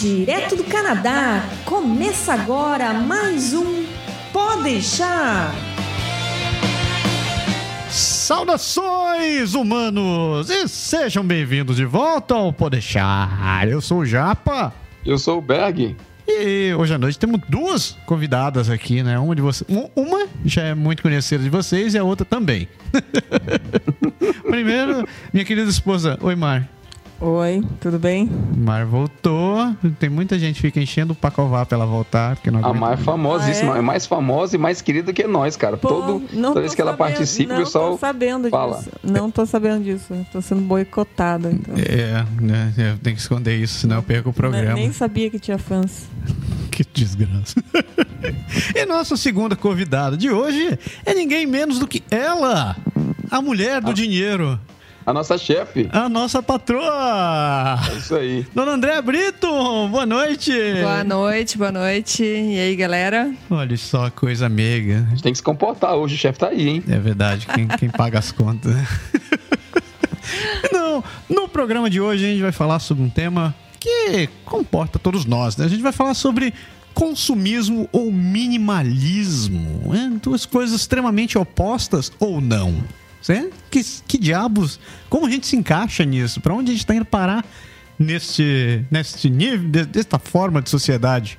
Direto do Canadá, começa agora mais um Pode deixar. Saudações, humanos! E sejam bem-vindos de volta ao Pode deixar. Eu sou o Japa. Eu sou o Berg. E hoje à noite temos duas convidadas aqui, né? Uma de vocês, uma já é muito conhecida de vocês e a outra também. Primeiro, minha querida esposa, oi Mar. Oi, tudo bem? Mar voltou. Tem muita gente que fica enchendo o Pacová pra ela voltar. Porque não a Mar é famosíssima, Ah, é? é? mais famosa e mais querida que nós, cara. Pô, Todo, não toda vez que ela sabendo- participa, o não pessoal tô sabendo fala. disso. Não tô sabendo disso. Tô sendo boicotada, então. É, né? Eu tenho que esconder isso, senão eu perco o programa. Nem sabia que tinha fãs. Que desgraça. e nossa segunda convidada de hoje é ninguém menos do que ela, a mulher do dinheiro, A nossa chefe. a nossa patroa. É isso aí. Dona André Brito, boa noite. Boa noite, boa noite. E aí, galera? Olha só coisa meiga. A gente tem que se comportar hoje, o chefe tá aí, hein? É verdade, quem, quem paga as contas. Não, no programa de hoje a gente vai falar sobre um tema que comporta todos nós, né? A gente vai falar sobre consumismo ou minimalismo. né? Duas coisas extremamente opostas ou não. Certo? Que, que diabos? Como a gente se encaixa nisso? Pra onde a gente tá indo parar neste, neste nível, de- desta forma de sociedade?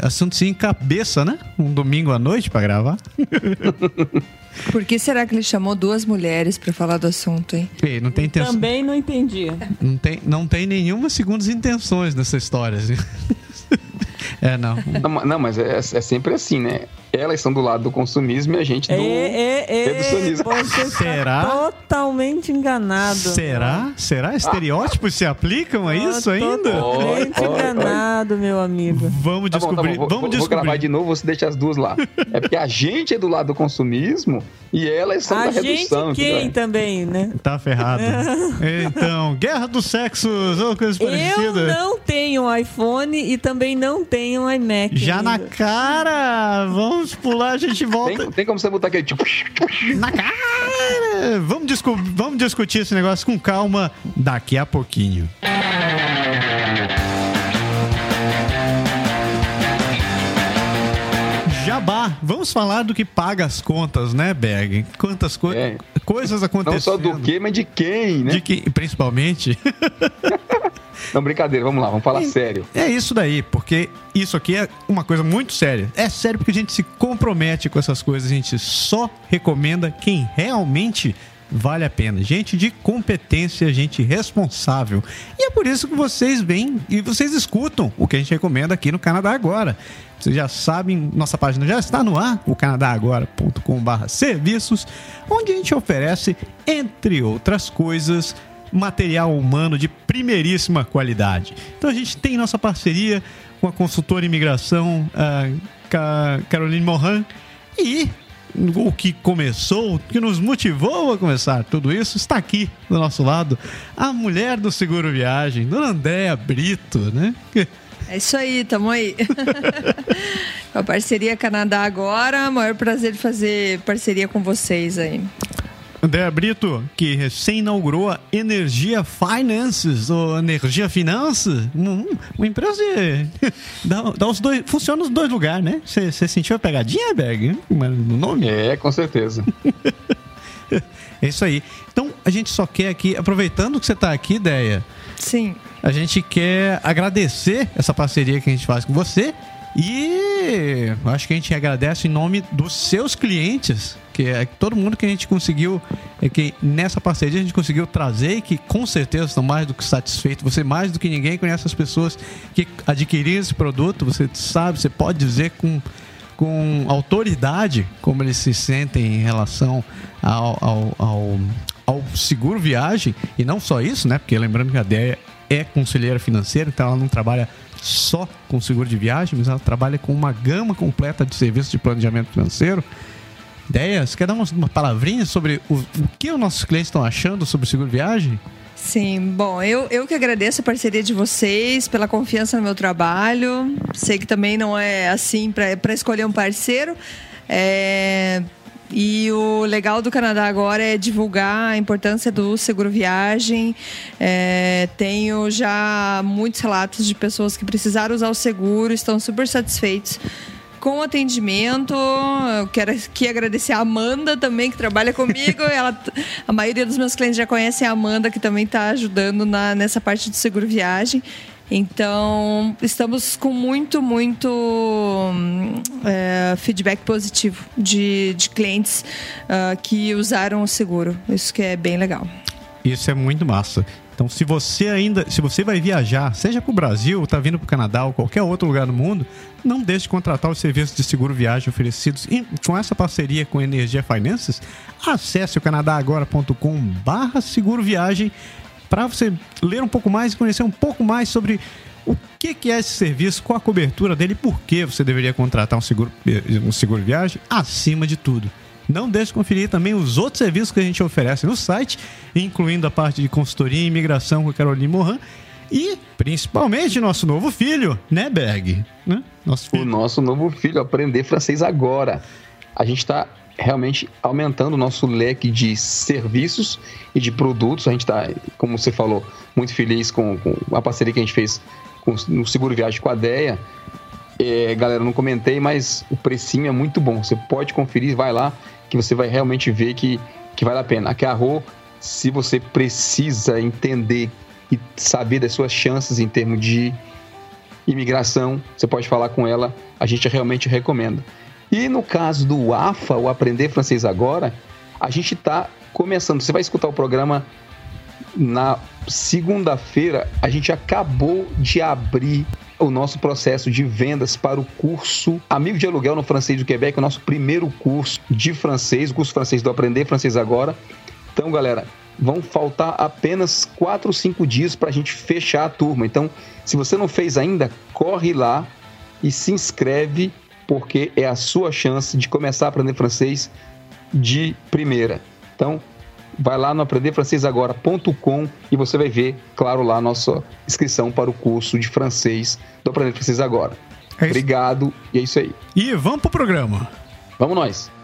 Assunto se encabeça, né? Um domingo à noite pra gravar. Por que será que ele chamou duas mulheres pra falar do assunto, hein? Ei, não tem intenção. Também não entendi. Não tem, não tem nenhuma segundas intenções nessa história. assim. É, não. Não, não, mas é, é sempre assim, né? Elas são do lado do consumismo e a gente do. É, é, é. reducionismo. Você está Será? totalmente enganado. Será? Será? Estereótipos se aplicam a isso Tá ainda? Totalmente enganado, meu amigo. Vamos Tá bom, tá bom, descobrir. vou, Vamos vou- vou descobrir. gravar de novo, você deixa as duas lá. É porque a gente é do lado do consumismo e elas são A da gente redução. quem entendeu? também, né? Tá ferrado. Então, guerra dos sexos, ou coisa Eu parecida. não tenho iPhone e também não tenho iMac. Já na ainda. cara! Vamos pular, a gente volta. Tem, tem como você botar aquele tipo. Na cara! Vamos, discu- vamos discutir esse negócio com calma daqui a pouquinho. Jabá, vamos falar do que paga as contas, né, Berg? Quantas co- É. coisas acontecendo. Não só do que, mas de quem, né? De que, principalmente. Não, brincadeira, vamos lá, vamos falar sério. É isso daí, porque isso aqui é uma coisa muito séria. É sério porque a gente se compromete com essas coisas, a gente só recomenda quem realmente vale a pena. Gente de competência, gente responsável. E é por isso que vocês vêm e vocês escutam o que a gente recomenda aqui no Canadá Agora. Vocês já sabem, nossa página já está no ar, o canadagora.com.br serviços, onde a gente oferece, entre outras coisas, material humano de primeiríssima qualidade. Então a gente tem nossa parceria com a consultora imigração Caroline Morin e o que começou, o que nos motivou a começar tudo isso, está aqui do nosso lado, a mulher do seguro viagem, Dona Andréa Brito, né? É isso aí, tamo aí. Com a parceria Canadá Agora, maior prazer de fazer parceria com vocês aí. Andréa Brito, que recém inaugurou a Energia Finances, ou Energia Finanças, um- uma empresa de, dá, dá os dois, funciona nos dois lugares, né? Você sentiu a pegadinha, Berg? No nome? É, com certeza. É isso aí. Então, a gente só quer aqui, aproveitando que você está aqui, Ideia, Sim. a gente quer agradecer essa parceria que a gente faz com você e acho que a gente agradece em nome dos seus clientes, que é todo mundo que a gente conseguiu, é que nessa parceria a gente conseguiu trazer e que com certeza estão mais do que satisfeitos. Você mais do que ninguém conhece as pessoas que adquiriram esse produto, você sabe, você pode dizer com com autoridade como eles se sentem em relação ao, ao, ao, ao seguro viagem. E não só isso, né? Porque lembrando que a DEA é conselheira financeira, então ela não trabalha só com seguro de viagem, mas ela trabalha com uma gama completa de serviços de planejamento financeiro. Ideia, você quer dar uma, uma palavrinha sobre o, o que os nossos clientes estão achando sobre o seguro viagem? Sim, bom, eu, eu que agradeço a parceria de vocês, pela confiança no meu trabalho. Sei que também não é assim para escolher um parceiro. É, E o legal do Canadá agora é divulgar a importância do seguro viagem. É, tenho já muitos relatos de pessoas que precisaram usar o seguro, estão super satisfeitos com o atendimento. Eu quero aqui agradecer a Amanda também, que trabalha comigo. Ela, a maioria dos meus clientes já conhecem a Amanda, que também está ajudando na, nessa parte do seguro viagem. Então, estamos com muito, muito é, feedback positivo de, de clientes uh, que usaram o seguro. Isso que é bem legal. Isso é muito massa. Então, se você ainda, se você vai viajar, seja para o Brasil, está vindo para o Canadá ou qualquer outro lugar do mundo, não deixe de contratar os serviços de seguro viagem oferecidos e, com essa parceria com a Energia Finances. Acesse o canadagora.com/barra seguro viagem para você ler um pouco mais e conhecer um pouco mais sobre o que, que é esse serviço, qual a cobertura dele e por que você deveria contratar um seguro, um seguro viagem acima de tudo. Não deixe de conferir também os outros serviços que a gente oferece no site, incluindo a parte de consultoria e imigração com a Caroline Moran e principalmente nosso novo filho, né, Berg? Né? Nosso filho. O nosso novo filho, aprender francês agora. A gente está realmente aumentando o nosso leque de serviços e de produtos. A gente está, como você falou, muito feliz com, com, a parceria que a gente fez com, no Seguro Viagem com a DEA. É, galera, não comentei, mas o precinho é muito bom. Você pode conferir, vai lá, que você vai realmente ver que, que vale a pena. Aqui é a Rô, se você precisa entender e saber das suas chances em termos de imigração, você pode falar com ela, a gente realmente recomenda. E no caso do AFA, o Aprender Francês Agora, a gente está começando. Você vai escutar o programa na segunda-feira. A gente acabou de abrir o nosso processo de vendas para o curso Amigo de Aluguel no Francês do Quebec, o nosso primeiro curso de francês, o curso francês do Aprender Francês Agora. Então, galera, vão faltar apenas 4 ou 5 dias para a gente fechar a turma. Então, se você não fez ainda, corre lá e se inscreve, porque é a sua chance de começar a aprender francês de primeira. Então, vai lá no aprenderfrancesagora.com e você vai ver, claro, lá a nossa inscrição para o curso de francês do Aprender Francês Agora. É Obrigado e é isso aí. E vamos pro programa. Vamos nós.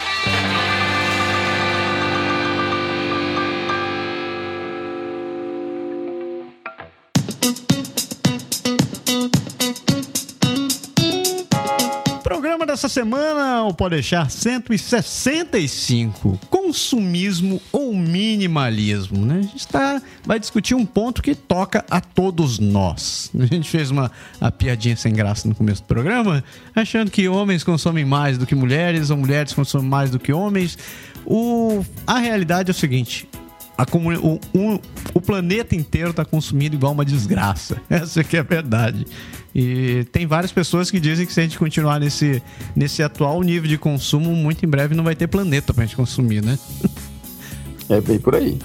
Dessa semana, o Pode Deixar 165. Consumismo ou minimalismo, né? A gente tá, vai discutir um ponto que toca a todos nós. A gente fez uma, uma piadinha sem graça no começo do programa, achando que homens consomem mais do que mulheres, ou mulheres consomem mais do que homens. O, a realidade é o seguinte: a, o, o, o planeta inteiro está consumindo igual uma desgraça. Essa que é a verdade. E tem várias pessoas que dizem que se a gente continuar nesse, nesse atual nível de consumo, muito em breve não vai ter planeta pra gente consumir, né? É bem por aí.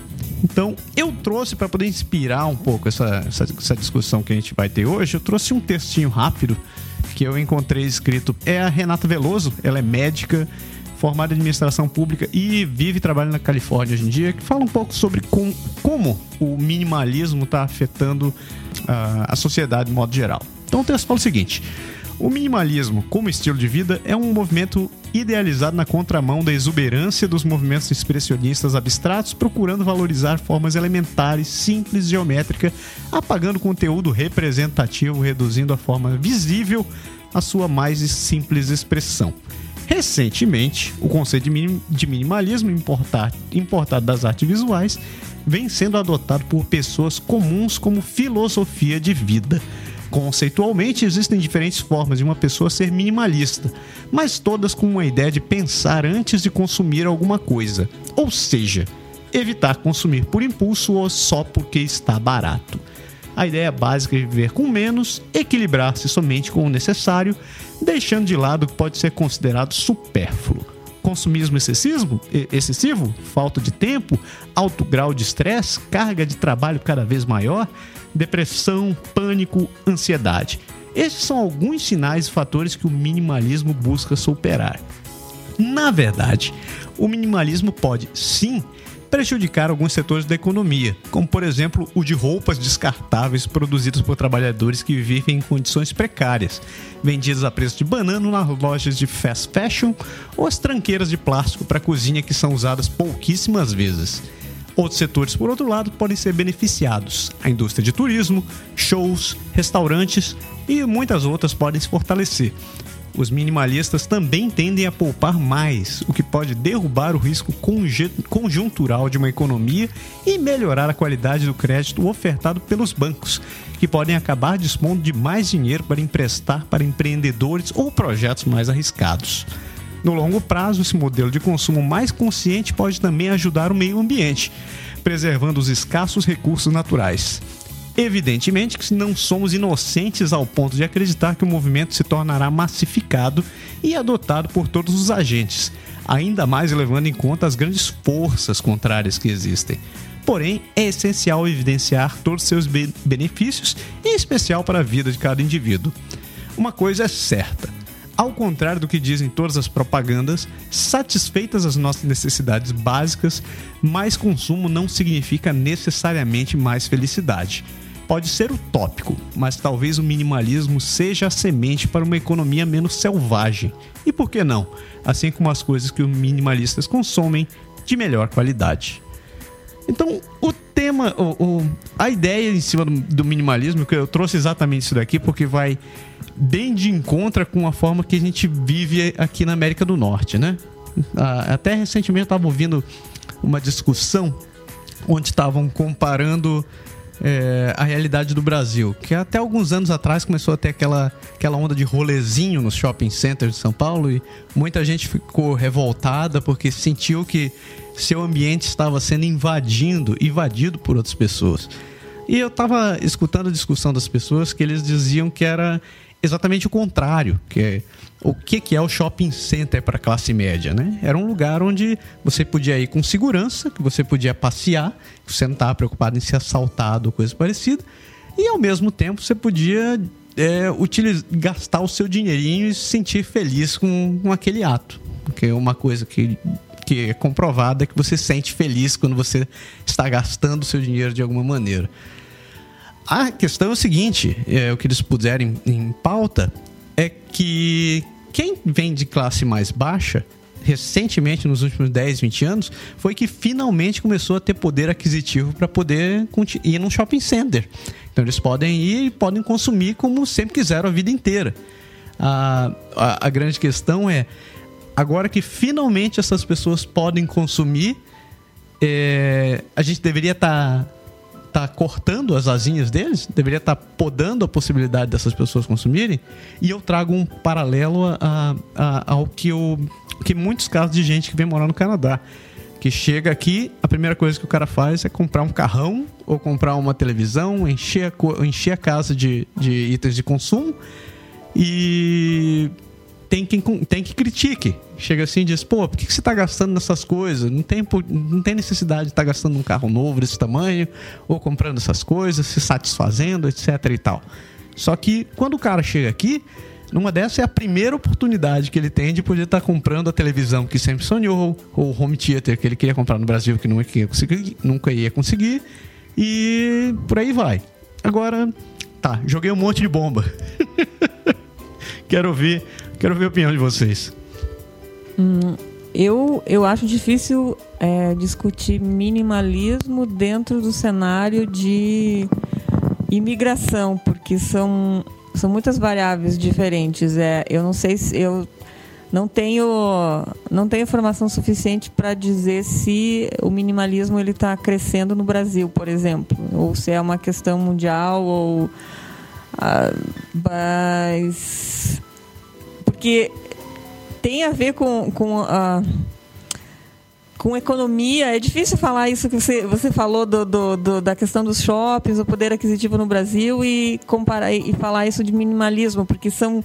Então, eu trouxe para poder inspirar um pouco essa, essa, essa, discussão que a gente vai ter hoje, eu trouxe um textinho rápido que eu encontrei escrito. É a Renata Veloso, ela é médica, formada em administração pública e vive e trabalha na Califórnia hoje em dia, que fala um pouco sobre com, como o minimalismo está afetando uh, a sociedade de modo geral. Então o texto fala o seguinte: o minimalismo, como estilo de vida, é um movimento idealizado na contramão da exuberância dos movimentos expressionistas abstratos, procurando valorizar formas elementares, simples, geométrica, apagando conteúdo representativo, reduzindo a forma visível à sua mais simples expressão. Recentemente, o conceito de minimalismo importado das artes visuais vem sendo adotado por pessoas comuns como filosofia de vida. Conceitualmente, existem diferentes formas de uma pessoa ser minimalista, mas todas com uma ideia de pensar antes de consumir alguma coisa, ou seja, evitar consumir por impulso ou só porque está barato. A ideia básica é viver com menos, equilibrar-se somente com o necessário, deixando de lado o que pode ser considerado supérfluo. Consumismo excessivo, excessivo, falta de tempo, alto grau de estresse, carga de trabalho cada vez maior, depressão, pânico, ansiedade. Esses são alguns sinais e fatores que o minimalismo busca superar. Na verdade, o minimalismo pode sim prejudicar alguns setores da economia, como por exemplo o de roupas descartáveis produzidas por trabalhadores que vivem em condições precárias, vendidas a preço de banana nas lojas de fast fashion ou as tranqueiras de plástico para cozinha que são usadas pouquíssimas vezes. Outros setores, por outro lado, podem ser beneficiados. A indústria de turismo, shows, restaurantes e muitas outras podem se fortalecer. Os minimalistas também tendem a poupar mais, o que pode derrubar o risco conjuntural de uma economia e melhorar a qualidade do crédito ofertado pelos bancos, que podem acabar dispondo de mais dinheiro para emprestar para empreendedores ou projetos mais arriscados. No longo prazo, esse modelo de consumo mais consciente pode também ajudar o meio ambiente, preservando os escassos recursos naturais. Evidentemente que não somos inocentes ao ponto de acreditar que o movimento se tornará massificado e adotado por todos os agentes, ainda mais levando em conta as grandes forças contrárias que existem. Porém, é essencial evidenciar todos os seus benefícios, em especial para a vida de cada indivíduo. Uma coisa é certa: ao contrário do que dizem todas as propagandas, satisfeitas as nossas necessidades básicas, mais consumo não significa necessariamente mais felicidade pode ser utópico, mas talvez o minimalismo seja a semente para uma economia menos selvagem. E por que não? Assim como as coisas que os minimalistas consomem de melhor qualidade. Então, o tema, o, o, a ideia em cima do, do, minimalismo, que eu trouxe exatamente isso daqui, porque vai bem de encontro com a forma que a gente vive aqui na América do Norte, né? Ah, até recentemente eu estava ouvindo uma discussão onde estavam comparando é, a realidade do Brasil, que até alguns anos atrás começou a ter aquela, aquela onda de rolezinho nos shopping centers de São Paulo e muita gente ficou revoltada porque sentiu que seu ambiente estava sendo invadindo, invadido por outras pessoas. E eu estava escutando a discussão das pessoas que eles diziam que era exatamente o contrário, que o que, que é o shopping center para classe média, né? Era um lugar onde você podia ir com segurança, que você podia passear, que você não estava preocupado em ser assaltado ou coisa parecida, e ao mesmo tempo você podia é, utilizar, gastar o seu dinheirinho e se sentir feliz com, com aquele ato, porque uma coisa que que é comprovada é que você se sente feliz quando você está gastando o seu dinheiro de alguma maneira. A questão é o seguinte: é, o que eles puseram em, em pauta é que quem vem de classe mais baixa recentemente, nos últimos 10, 20 anos, foi que finalmente começou a ter poder aquisitivo para poder ir num shopping center. Então eles podem ir e podem consumir como sempre quiseram a vida inteira. A, a, a grande questão é, agora que finalmente essas pessoas podem consumir, é, a gente deveria estar. Tá tá cortando as asinhas deles, deveria estar tá podando a possibilidade dessas pessoas consumirem. E eu trago um paralelo a, a, ao que, eu, que muitos casos de gente que vem morar no Canadá. Que chega aqui, a primeira coisa que o cara faz é comprar um carrão ou comprar uma televisão, encher a, encher a casa de, de itens de consumo e tem quem, tem que critique. Chega assim e diz, pô, por que, que você está gastando nessas coisas? Não tem, não tem necessidade de estar tá gastando um carro novo desse tamanho, ou comprando essas coisas, se satisfazendo, etc e tal. Só que quando o cara chega aqui, numa dessas é a primeira oportunidade que ele tem de poder estar tá comprando a televisão que sempre sonhou, ou o home theater que ele queria comprar no Brasil que nunca ia conseguir, nunca ia conseguir e por aí vai. Agora, tá, joguei um monte de bomba. Quero ouvir Quero ver a opinião de vocês. Hum, eu, eu acho difícil é, discutir minimalismo dentro do cenário de imigração, porque são, são muitas variáveis diferentes. É, eu não sei se eu não tenho não tenho informação suficiente para dizer se o minimalismo ele está crescendo no Brasil, por exemplo, ou se é uma questão mundial ou ah, mas porque tem a ver com, com a com economia, é difícil falar isso que você, você falou do, do, do, da questão dos shoppings, o poder aquisitivo no Brasil e comparar e falar isso de minimalismo, porque são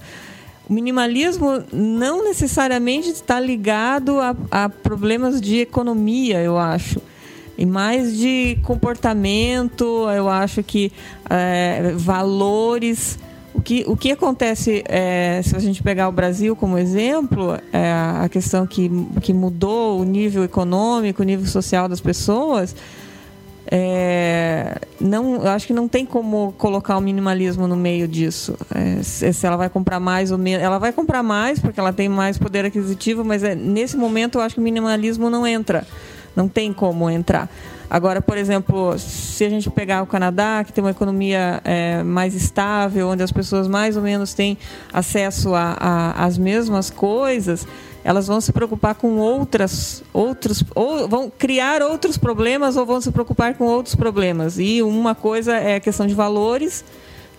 o minimalismo não necessariamente está ligado a, a problemas de economia, eu acho, e mais de comportamento. Eu acho que é, valores O que, o que acontece, é, se a gente pegar o Brasil como exemplo, é a questão que, que mudou o nível econômico, o nível social das pessoas, é, não, eu acho que não tem como colocar o minimalismo no meio disso. É, se ela vai comprar mais ou menos. Ela vai comprar mais porque ela tem mais poder aquisitivo, mas é, nesse momento eu acho que o minimalismo não entra. Não tem como entrar. Agora, por exemplo, se a gente pegar o Canadá, que tem uma economia é, mais estável, onde as pessoas mais ou menos têm acesso às mesmas coisas, elas vão se preocupar com outras, outros, ou vão criar outros problemas ou vão se preocupar com outros problemas. E uma coisa é a questão de valores,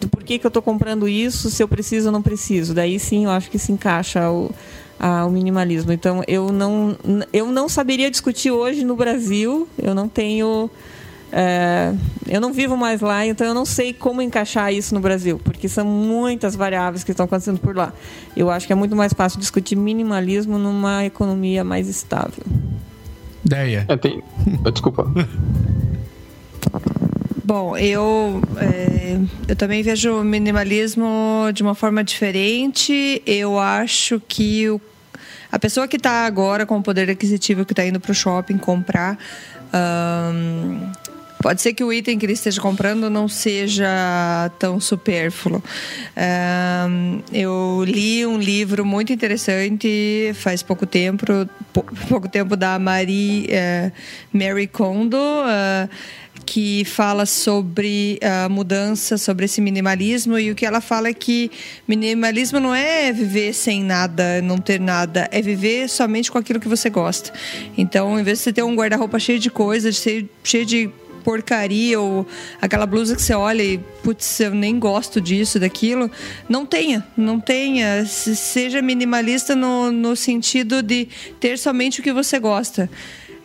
do porquê que eu estou comprando isso, se eu preciso ou não preciso. Daí sim, eu acho que se encaixa o, a, o minimalismo. Então, eu não, eu não saberia discutir hoje no Brasil, eu não tenho. É, eu não vivo mais lá, então eu não sei como encaixar isso no Brasil, porque são muitas variáveis que estão acontecendo por lá. Eu acho que é muito mais fácil discutir minimalismo numa economia mais estável. Ideia. É, tem... Desculpa. Bom, eu, é, eu também vejo o minimalismo de uma forma diferente. Eu acho que o a pessoa que está agora com o poder aquisitivo, que está indo para o shopping comprar, um, pode ser que o item que ele esteja comprando não seja tão supérfluo. Um, eu li um livro muito interessante faz pouco tempo, pouco tempo da Marie, uh, Mary Kondo. Uh, que fala sobre a mudança, sobre esse minimalismo, e o que ela fala é que minimalismo não é viver sem nada, não ter nada, é viver somente com aquilo que você gosta. Então, em vez de você ter um guarda-roupa cheio de coisas, cheio de porcaria ou aquela blusa que você olha e putz, eu nem gosto disso, daquilo, não tenha, não tenha. Seja minimalista no, no sentido de ter somente o que você gosta.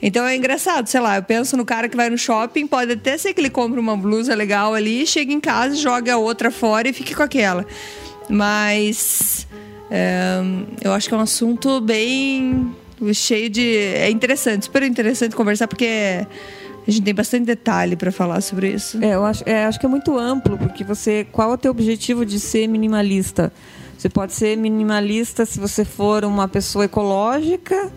Então é engraçado, sei lá, eu penso no cara que vai no shopping, pode até ser que ele compre uma blusa legal ali, chega em casa, joga a outra fora e fique com aquela. Mas é, eu acho que é um assunto bem cheio de. É interessante, super interessante conversar, porque a gente tem bastante detalhe para falar sobre isso. É, eu acho, é, acho que é muito amplo, porque você. Qual é o teu objetivo de ser minimalista? Você pode ser minimalista se você for uma pessoa ecológica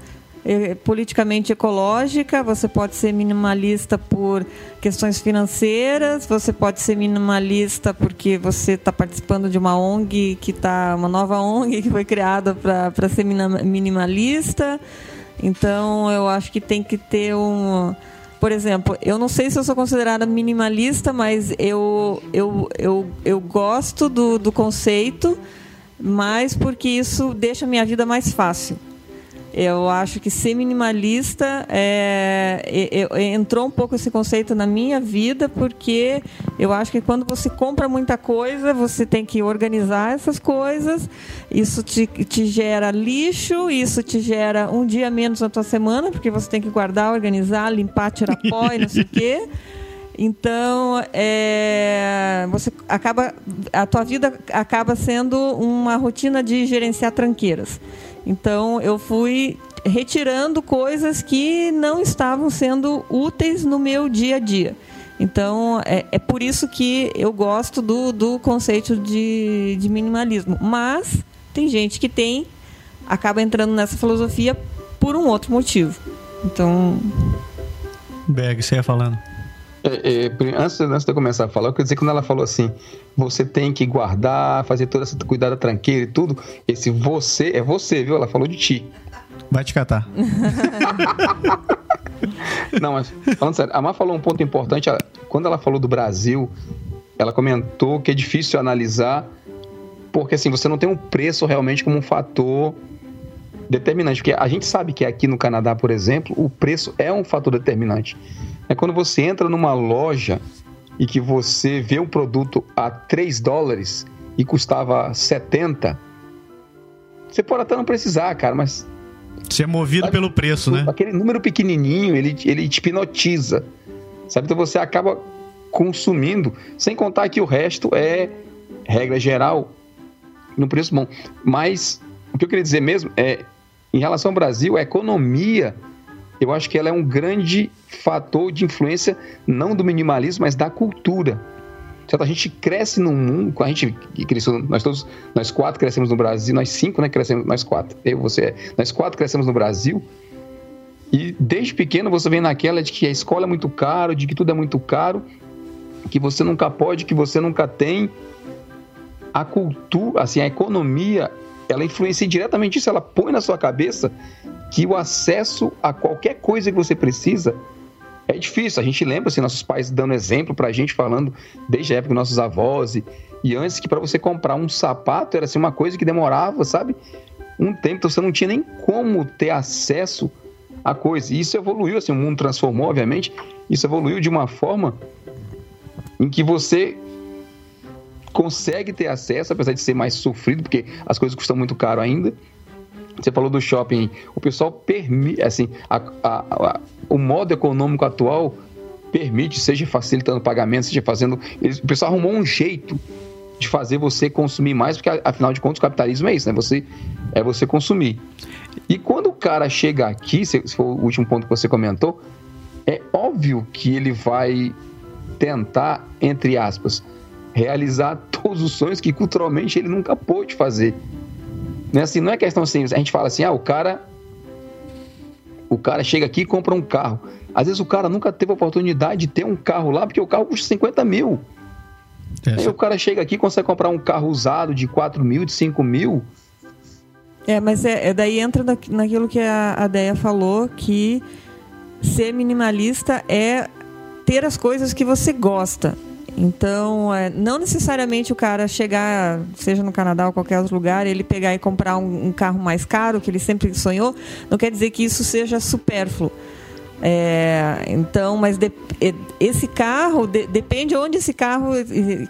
é, politicamente ecológica, você pode ser minimalista por questões financeiras, você pode ser minimalista porque você está participando de uma ONG que está uma nova ONG que foi criada para ser minimalista. Então eu acho que tem que ter um por exemplo, eu não sei se eu sou considerada minimalista, mas eu, eu, eu, eu gosto do, do conceito, mas porque isso deixa a minha vida mais fácil. Eu acho que ser minimalista é, é, é, entrou um pouco esse conceito na minha vida, porque eu acho que quando você compra muita coisa, você tem que organizar essas coisas, isso te, te gera lixo, isso te gera um dia menos na tua semana, porque você tem que guardar, organizar, limpar, tirar pó e não sei o quê. Então, é, você acaba, a tua vida acaba sendo uma rotina de gerenciar tranqueiras. Então eu fui retirando coisas que não estavam sendo úteis no meu dia a dia. Então é, é por isso que eu gosto do, do conceito de, de minimalismo. Mas tem gente que tem, acaba entrando nessa filosofia por um outro motivo. Então. Berg, você ia falando. É, é, antes, antes de eu começar a falar, eu queria dizer que quando ela falou assim, você tem que guardar, fazer toda essa cuidar da tranqueira e tudo, esse você é você, viu? Ela falou de ti. Vai te catar. Não, mas falando sério, a Mar falou um ponto importante. Quando ela falou do Brasil, ela comentou que é difícil analisar, porque assim, você não tem um preço realmente como um fator determinante. Porque a gente sabe que aqui no Canadá, por exemplo, o preço é um fator determinante. É quando você entra numa loja e que você vê um produto a 3 dólares e custava 70, você pode até não precisar, cara, mas. Você é movido sabe, pelo preço, né? Aquele número pequenininho, ele, ele te hipnotiza. Sabe? Então você acaba consumindo, sem contar que o resto é, regra geral, no preço bom. Mas o que eu queria dizer mesmo é, em relação ao Brasil, a economia eu acho que ela é um grande fator de influência, não do minimalismo, mas da cultura. Certo? A gente cresce num mundo, a gente cresceu, nós todos, nós quatro crescemos no Brasil, nós cinco, né, crescemos, nós quatro, eu, você, nós quatro crescemos no Brasil, e desde pequeno você vem naquela de que a escola é muito caro, de que tudo é muito caro, que você nunca pode, que você nunca tem. A cultura, assim, a economia, ela influencia diretamente isso, ela põe na sua cabeça que o acesso a qualquer coisa que você precisa é difícil. A gente lembra assim, nossos pais dando exemplo pra gente, falando desde a época dos nossos avós e, e antes que para você comprar um sapato era assim uma coisa que demorava, sabe? Um tempo, então você não tinha nem como ter acesso a coisa. E isso evoluiu, assim, o mundo transformou, obviamente. Isso evoluiu de uma forma em que você consegue ter acesso, apesar de ser mais sofrido, porque as coisas custam muito caro ainda. Você falou do shopping, o pessoal permite, assim, a, a, a, o modo econômico atual permite, seja facilitando pagamento, seja fazendo. Eles, o pessoal arrumou um jeito de fazer você consumir mais, porque afinal de contas o capitalismo é isso, né? Você, é você consumir. E quando o cara chega aqui, se, se for o último ponto que você comentou, é óbvio que ele vai tentar, entre aspas, realizar todos os sonhos que culturalmente ele nunca pôde fazer. Não é, assim, não é questão assim, a gente fala assim, ah, o cara o cara chega aqui e compra um carro. Às vezes o cara nunca teve a oportunidade de ter um carro lá, porque o carro custa 50 mil. Essa... Aí o cara chega aqui e consegue comprar um carro usado de 4 mil, de 5 mil. É, mas é, é daí entra naquilo que a, a Deia falou, que ser minimalista é ter as coisas que você gosta. Então, é, não necessariamente o cara chegar, seja no Canadá ou qualquer outro lugar, ele pegar e comprar um, um carro mais caro, que ele sempre sonhou, não quer dizer que isso seja supérfluo. É, então, mas de, esse carro de, depende onde esse carro,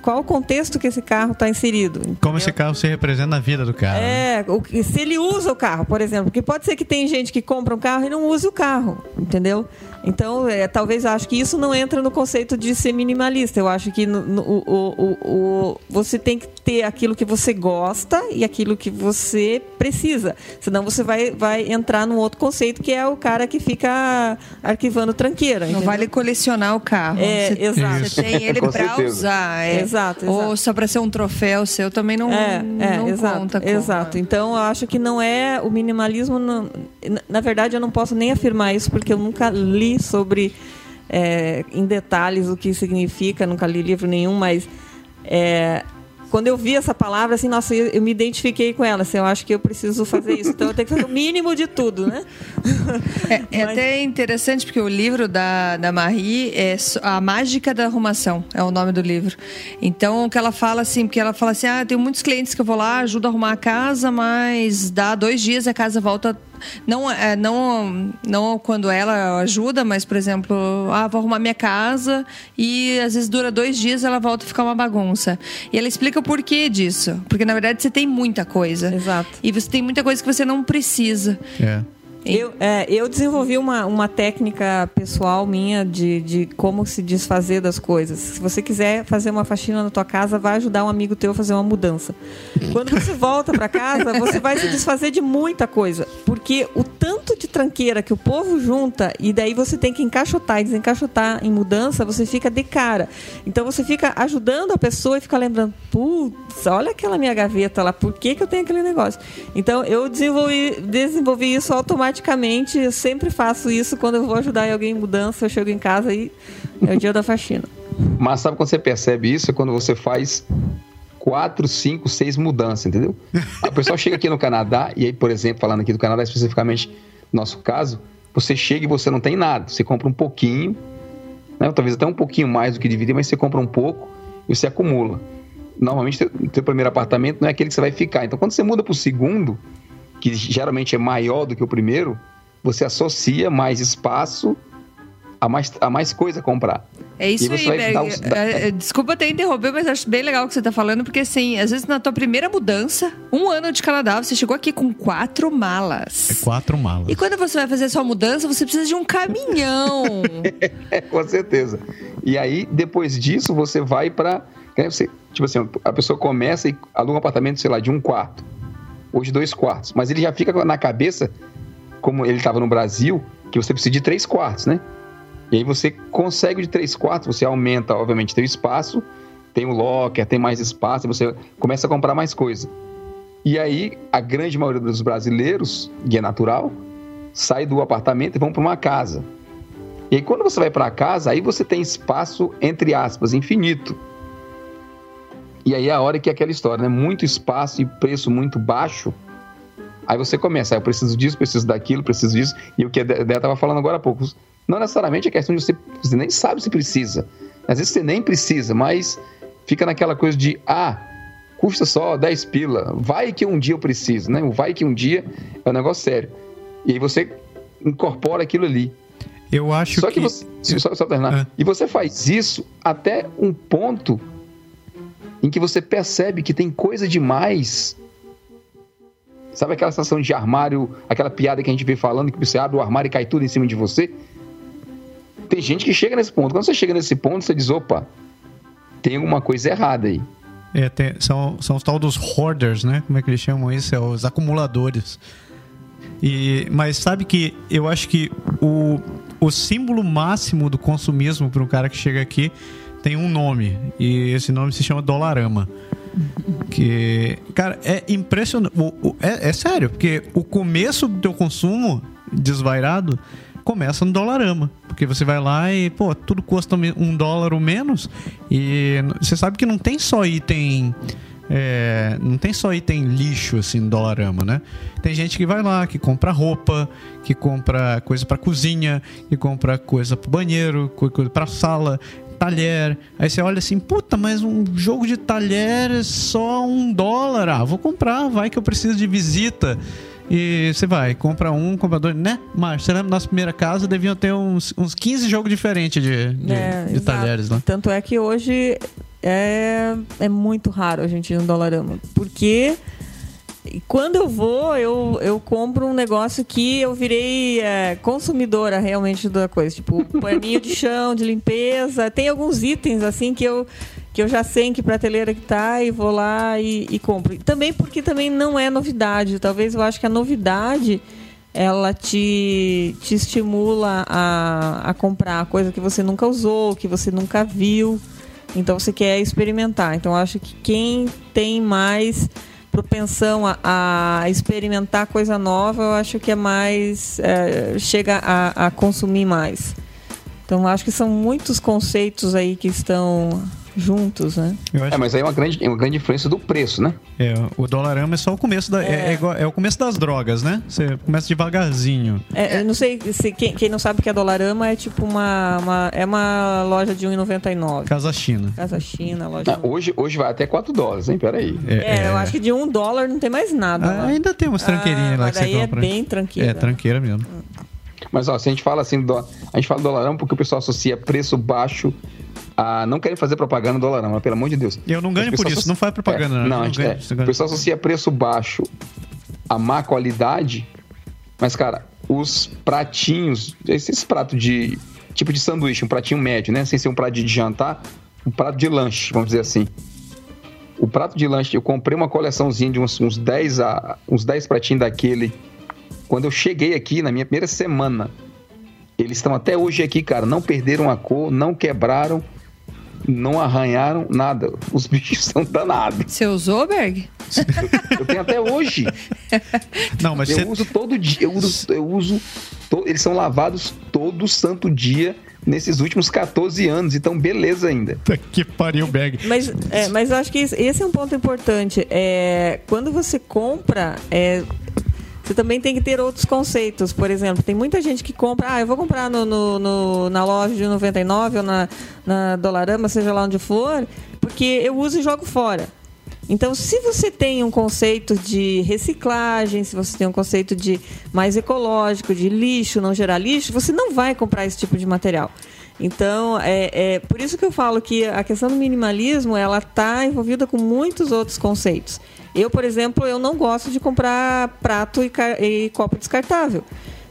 qual o contexto que esse carro está inserido. Entendeu? Como esse carro se representa na vida do cara. É, o, se ele usa o carro, por exemplo, porque pode ser que tem gente que compra um carro e não use o carro, entendeu? Então, é, talvez acho que isso não entra no conceito de ser minimalista. Eu acho que no, no, o, o, o, você tem que ter aquilo que você gosta e aquilo que você precisa. Senão você vai, vai entrar num outro conceito que é o cara que fica arquivando tranqueira. Não vale colecionar o carro. É, você, exato. Você tem ele para usar. É. Exato, exato, Ou só para ser um troféu seu também não, é, é, não exato, conta. Como. Exato. Então eu acho que não é o minimalismo. Não, na verdade, eu não posso nem afirmar isso porque eu nunca li sobre é, em detalhes o que significa, nunca li livro nenhum, mas é, quando eu vi essa palavra, assim, nossa, eu, eu, me identifiquei com ela. Assim, eu acho que eu preciso fazer isso. Então eu tenho que fazer o mínimo de tudo, né? É, é Mas... até interessante, porque o livro da, da Marie é A Mágica da Arrumação, é o nome do livro. Então, o que ela fala assim, porque ela fala assim: ah, tem muitos clientes que eu vou lá, ajudo a arrumar a casa, mas dá dois dias a casa volta não, é, não, não quando ela ajuda, mas, por exemplo, ah, vou arrumar minha casa e às vezes dura dois dias ela volta a ficar uma bagunça. E ela explica o porquê disso. Porque, na verdade, você tem muita coisa. Exato. E você tem muita coisa que você não precisa. É. Eu, é, eu desenvolvi uma, uma técnica pessoal minha de, de como se desfazer das coisas. Se você quiser fazer uma faxina na tua casa, vai ajudar um amigo teu a fazer uma mudança. Quando você volta para casa, você vai se desfazer de muita coisa. Porque o tanto de tranqueira que o povo junta, e daí você tem que encaixotar e desencaixotar em mudança, você fica de cara. Então você fica ajudando a pessoa e fica lembrando, putz, olha aquela minha gaveta lá, por que, que eu tenho aquele negócio? Então eu desenvolvi, desenvolvi isso automaticamente automaticamente, eu sempre faço isso quando eu vou ajudar alguém em mudança, eu chego em casa e é o dia da faxina. Mas sabe quando você percebe isso? É quando você faz quatro, cinco, seis mudanças, entendeu? A pessoa chega aqui no Canadá, e aí, por exemplo, falando aqui do Canadá especificamente, no nosso caso, você chega e você não tem nada. Você compra um pouquinho, né? talvez até um pouquinho mais do que deveria, mas você compra um pouco e você acumula. Normalmente, o teu primeiro apartamento não é aquele que você vai ficar. Então, quando você muda para o segundo, que geralmente é maior do que o primeiro, você associa mais espaço a mais, a mais coisa a comprar. É isso aí, Berg. É, é, desculpa até interromper, mas acho bem legal o que você está falando, porque assim, às vezes na tua primeira mudança, um ano de Canadá, você chegou aqui com quatro malas. É quatro malas. E quando você vai fazer sua mudança, você precisa de um caminhão. é, com certeza. E aí, depois disso, você vai para. Tipo assim, a pessoa começa e aluga um apartamento, sei lá, de um quarto de dois quartos. Mas ele já fica na cabeça, como ele estava no Brasil, que você precisa de três quartos, né? E aí você consegue de três quartos, você aumenta, obviamente, teu espaço, tem o locker, tem mais espaço, você começa a comprar mais coisa. E aí, a grande maioria dos brasileiros, e é natural, sai do apartamento e vão para uma casa. E aí, quando você vai para casa, aí você tem espaço, entre aspas, infinito. E aí é a hora que é aquela história, né? Muito espaço e preço muito baixo. Aí você começa, ah, eu preciso disso, preciso daquilo, preciso disso. E o que a Dé estava falando agora há pouco. Não necessariamente é questão de você, você nem sabe se precisa. Às vezes você nem precisa, mas fica naquela coisa de, ah, custa só 10 pila. Vai que um dia eu preciso, né? Vai que um dia é um negócio sério. E aí você incorpora aquilo ali. Eu acho só que, que... Você, só, só terminar. É. E você faz isso até um ponto em que você percebe que tem coisa demais. Sabe aquela sensação de armário, aquela piada que a gente vem falando, que você abre o armário e cai tudo em cima de você? Tem gente que chega nesse ponto. Quando você chega nesse ponto, você diz: opa, tem alguma coisa errada aí. É, tem, são, são os tal dos hoarders, né? Como é que eles chamam isso? É os acumuladores. E, mas sabe que eu acho que o, o símbolo máximo do consumismo para um cara que chega aqui tem um nome. E esse nome se chama Dolarama. Que, cara, é impressionante. É, é sério, porque o começo do teu consumo desvairado começa no Dolarama. Porque você vai lá e, pô, tudo custa um dólar ou menos. E você sabe que não tem só item. É, não tem só item lixo assim no Dolarama, né? Tem gente que vai lá, que compra roupa, que compra coisa para cozinha, que compra coisa para banheiro, coisa para sala, talher. Aí você olha assim, puta, mas um jogo de talher é só um dólar. Ah, vou comprar, vai que eu preciso de visita. E você vai, compra um, compra dois, né? Mas você lembra, nossa primeira casa deviam ter uns, uns 15 jogos diferentes de, de, é, de talheres lá. Tanto é que hoje é, é muito raro a gente ir no Dolarama. Porque quando eu vou, eu, eu compro um negócio que eu virei é, consumidora realmente da coisa. Tipo, paninho de chão, de limpeza. Tem alguns itens assim que eu, que eu já sei em que prateleira que tá e vou lá e, e compro. Também porque também não é novidade. Talvez eu acho que a novidade ela te, te estimula a, a comprar coisa que você nunca usou, que você nunca viu. Então você quer experimentar. Então acho que quem tem mais propensão a, a, experimentar coisa nova, eu acho que é mais. É, chega a, a consumir mais. Então, acho que são muitos conceitos aí que estão juntos, né? É, mas aí é uma grande, é uma grande influência do preço, né? É, o dolarama é só o começo da. É, é, é, igual, é o começo das drogas, né? Você começa devagarzinho. É, eu não sei se quem, quem, não sabe o que é dolarama é tipo uma, uma é uma loja de 1,99. Casa China. Casa China, loja. Ah, hoje, hoje vai até 4 dólares, hein? Peraí. É, é, eu acho que de 1 dólar não tem mais nada. Ah, ainda tem umas tranqueirinhas ah, lá que você é compra. é bem tranqueira. É, tranqueira mesmo. Mas ó, se a gente fala assim, do, a gente fala dolarão porque o pessoal associa preço baixo a não querem fazer propaganda do Dolarama, mas pelo amor de Deus. Eu não ganho por isso, associa... não faz propaganda. É, não, não, não ganho, é. o pessoal associa preço baixo a má qualidade, mas, cara, os pratinhos, esses pratos de tipo de sanduíche, um pratinho médio, né? Sem ser um prato de jantar, um prato de lanche, vamos dizer assim. O prato de lanche, eu comprei uma coleçãozinha de uns, uns 10 a, uns 10 pratinhos daquele. Quando eu cheguei aqui, na minha primeira semana, eles estão até hoje aqui, cara. Não perderam a cor, não quebraram não arranharam nada. Os bichos são danados. Você usou, Berg? eu tenho até hoje. Não, mas eu você... uso todo dia. Eu uso, eu uso to... eles são lavados todo santo dia nesses últimos 14 anos, então beleza ainda. Que pariu, bag. Mas, é, mas eu acho que esse é um ponto importante. É, quando você compra, é, você também tem que ter outros conceitos. Por exemplo, tem muita gente que compra, ah, eu vou comprar no, no, no na loja de 99 ou na, na Dolarama, seja lá onde for, porque eu uso e jogo fora. Então, se você tem um conceito de reciclagem, se você tem um conceito de mais ecológico, de lixo, não gerar lixo, você não vai comprar esse tipo de material. Então, é, é por isso que eu falo que a questão do minimalismo ela está envolvida com muitos outros conceitos. Eu, por exemplo, eu não gosto de comprar prato e, e copo descartável.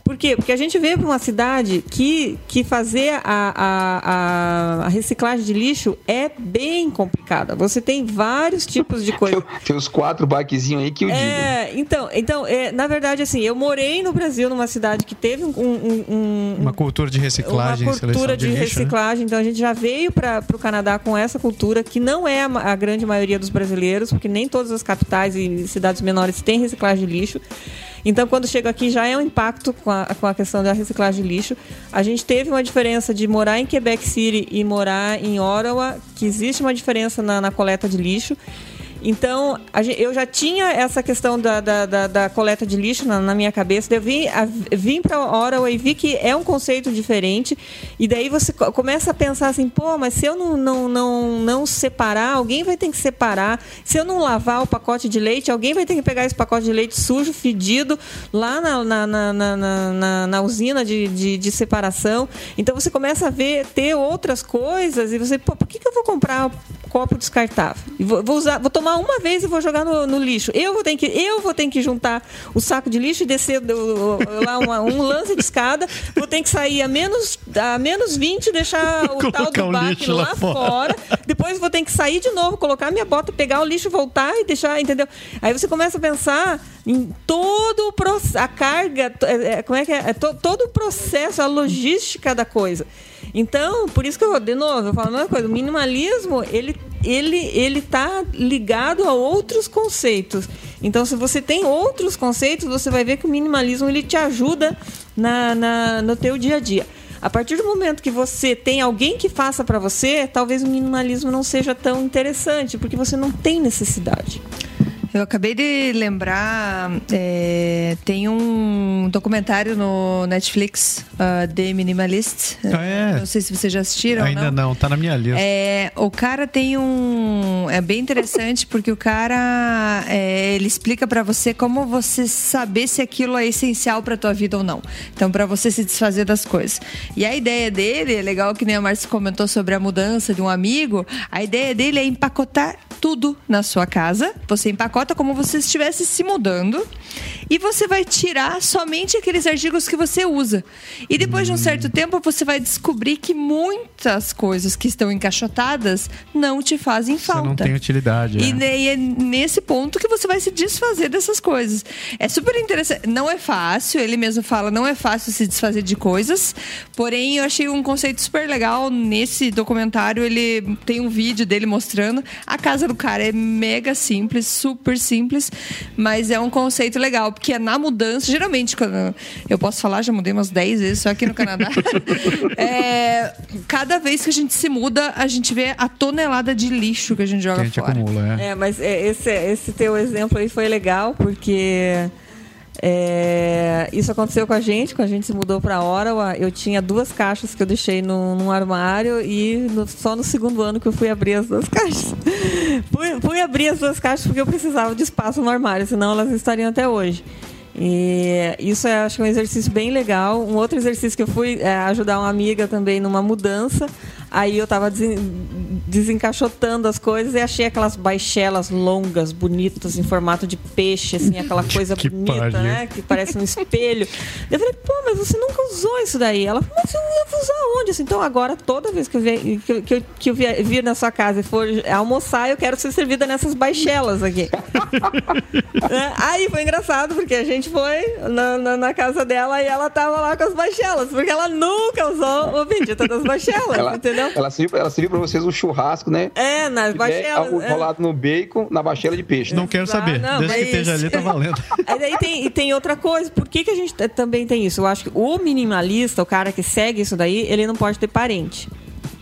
Por quê? Porque a gente veio para uma cidade que, que fazer a, a, a, reciclagem de lixo é bem complicada. Você tem vários tipos de coisa. tem, os quatro bikezinhos aí que eu é, digo. Então, então é, na verdade, assim, eu morei no Brasil, numa cidade que teve um, um, um uma cultura de reciclagem. Uma cultura de, de lixo, né? reciclagem. Né? Então a gente já veio para o Canadá com essa cultura, que não é a, a grande maioria dos brasileiros, porque nem todas as capitais e cidades menores têm reciclagem de lixo. Então, quando chega aqui, já é um impacto com a, com a questão da reciclagem de lixo. A gente teve uma diferença de morar em Quebec City e morar em Ottawa, que existe uma diferença na, na coleta de lixo. Então, eu já tinha essa questão da, da, da, da coleta de lixo na, na, minha cabeça. Eu vim, vim para a Ottawa e vi que é um conceito diferente. E daí você começa a pensar assim, pô, mas se eu não, não, não, não separar, alguém vai ter que separar. Se eu não lavar o pacote de leite, alguém vai ter que pegar esse pacote de leite sujo, fedido, lá na, na, na, na, na, na usina de, de, de, separação. Então você começa a ver, ter outras coisas e você, pô, por que, que eu vou comprar copo descartável? Vou, vou, usar, vou tomar tomar uma vez e vou jogar no, no, lixo. Eu vou ter que eu vou ter que juntar o saco de lixo e descer do, lá uma, um lance de escada. Vou ter que sair a menos a menos 20 deixar o tal do baque lá, lá fora. Depois vou ter que sair de novo, colocar minha bota, pegar o lixo, voltar e deixar, entendeu? Aí você começa a pensar em todo o processo, a carga, é, é, como é que é? é todo o processo, a logística da coisa. Então, por isso que eu, de novo, eu falo a mesma coisa, o minimalismo, ele ele ele está ligado a outros conceitos. Então, se você tem outros conceitos, você vai ver que o minimalismo ele te ajuda na, na no teu dia a dia. A partir do momento que você tem alguém que faça para você, talvez o minimalismo não seja tão interessante, porque você não tem necessidade. Eu acabei de lembrar, é, tem um documentário no Netflix, uh, The Minimalist. Ah, é? Não sei se vocês já assistiram. Ainda não. não, tá na minha lista. É, o cara tem um. É bem interessante porque o cara é, ele explica para você como você saber se aquilo é essencial para tua vida ou não. Então, para você se desfazer das coisas. E a ideia dele, é legal que nem a Marcia comentou sobre a mudança de um amigo, a ideia dele é empacotar tudo na sua casa. Você empacota como você estivesse se mudando e você vai tirar somente aqueles artigos que você usa. E depois de um certo tempo você vai descobrir que muitas coisas que estão encaixotadas não te fazem falta. Você não tem utilidade. E, é. e é nesse ponto que você vai se desfazer dessas coisas. É super interessante. Não é fácil, ele mesmo fala, não é fácil se desfazer de coisas. Porém, eu achei um conceito super legal nesse documentário. Ele tem um vídeo dele mostrando. A casa do cara é mega simples, super simples, mas é um conceito legal porque é na mudança, geralmente, quando eu posso falar, já mudei umas 10 vezes só aqui no Canadá. é, cada vez que a gente se muda, a gente vê a tonelada de lixo que a gente joga que a gente fora. Acumula, é. é, mas é, esse, esse teu exemplo aí foi legal, porque. É, isso aconteceu com a gente, quando a gente se mudou para Ottawa. Eu tinha duas caixas que eu deixei no, num armário e no, só no segundo ano que eu fui abrir as duas caixas. fui, fui abrir as duas caixas porque eu precisava de espaço no armário, senão elas estariam até hoje. E isso é, acho que é um exercício bem legal. Um outro exercício que eu fui é ajudar uma amiga também numa mudança. Aí eu estava desencaixotando as coisas e achei aquelas baixelas longas, bonitas, em formato de peixe, assim, aquela coisa que bonita, né? Que parece um espelho. Eu falei, pô, mas você nunca usou isso daí. Ela falou, mas eu vou usar onde? Assim, então agora, toda vez que eu, vi, que, que, que eu vir na sua casa e for almoçar, eu quero ser servida nessas baixelas aqui. É, aí foi engraçado, porque a gente foi na, na, na, casa dela e ela tava lá com as baixelas, porque ela nunca usou o bendito das baixelas, ela, entendeu? Entendeu? Ela serviu, ela serviu pra vocês um churrasco, né? É, nas bachelas. É, rolado no bacon, na bachela de peixe. Não quero saber. Não, Desde que esteja ali, tá valendo. Aí daí tem, e tem outra coisa. Por que, que a gente também tem isso? Eu acho que o minimalista, o cara que segue isso daí, ele não pode ter parente.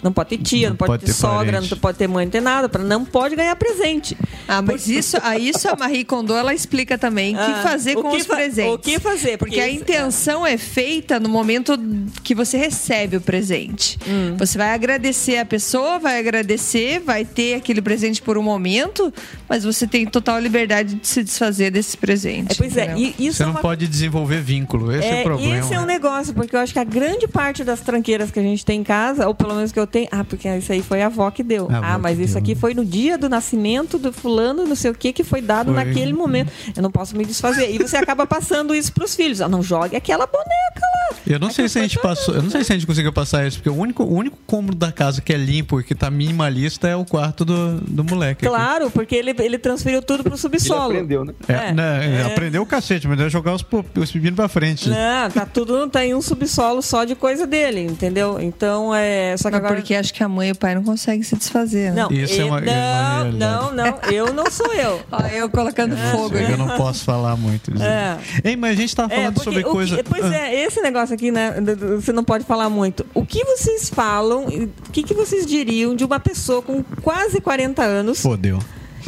Não pode ter tia, não, não pode, pode, ter, ter sogra, parente. não pode ter mãe, não ter nada, para não pode ganhar presente. Ah, mas isso, a isso a Marie Kondo ela explica também o ah, que fazer com que os presentes. O que fazer? Porque, porque a intenção é feita no momento que você recebe o presente. Hum. Você vai agradecer a pessoa, vai agradecer, vai ter aquele presente por um momento, mas você tem total liberdade de se desfazer desse presente. É, pois é, é, isso você é não uma... pode desenvolver vínculo, esse é, é o problema. Esse é um negócio, porque eu acho que a grande parte das tranqueiras que a gente tem em casa, ou pelo menos que eu tem. Ah, porque isso aí foi a avó que deu. A ah, mas isso deu. aqui foi no dia do nascimento do fulano, não sei o que, que foi dado Foi. naquele momento. Eu não posso me desfazer. E você acaba passando isso pros filhos. Ah, não jogue aquela boneca lá. Eu não sei se a gente passou, eu não sei se a gente conseguiu passar isso, porque o único, o único cômodo da casa que é limpo e que tá minimalista é o quarto do, do moleque. aqui. Claro, porque ele, ele transferiu tudo pro Ele subsolo. aprendeu, né? É, É, né, é. Aprendeu o cacete, mas deve jogar os, os pepinos pra frente. Não, tá tudo, tem um subsolo só de coisa dele, entendeu? Então é. Só que agora. Porque acho que a mãe e o pai não conseguem se desfazer. né? Não, Isso é e- uma- é uma não, realidade. não, não, eu não sou eu. Ó, eu colocando fogo Eu não posso falar muito disso. É. Ei, mas a gente tava É, falando porque sobre coisa. que- pois Ah, é, esse negócio aqui, né? Você não pode falar muito. O que vocês falam, o que, que vocês diriam de uma pessoa com quase 40 anos Fodeu.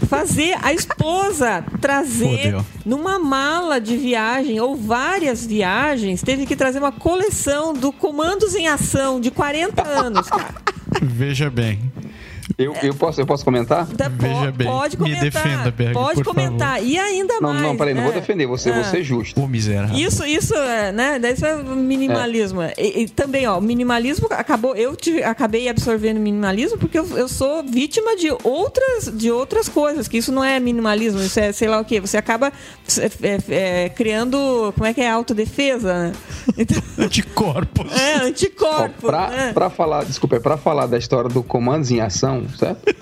Fazer a esposa trazer Fodeu. numa mala de viagem ou várias viagens, teve que trazer uma coleção do Comandos em Ação de 40 anos, cara. Veja bem. Eu, eu, posso, eu posso comentar? Tá, Veja bem. Pode Me comentar. defenda, Berg, Pode por comentar. E ainda Não, mais. não, peraí, não vou é. defender você, Ah. vou ser justo. Ô, miserável. Isso, isso, é, né? Daí Isso é minimalismo. E, e também, ó, minimalismo acabou. Eu tive- acabei absorvendo minimalismo porque eu, eu sou vítima de outras, de outras coisas. Que isso não é minimalismo, isso é sei lá o quê. Você acaba é, é, criando. Como é que é? Autodefesa, né? Então, Anticorpos. é, Ó, anticorpo. pra, né? pra falar, desculpa, pra falar da história do comandos em ação, certo?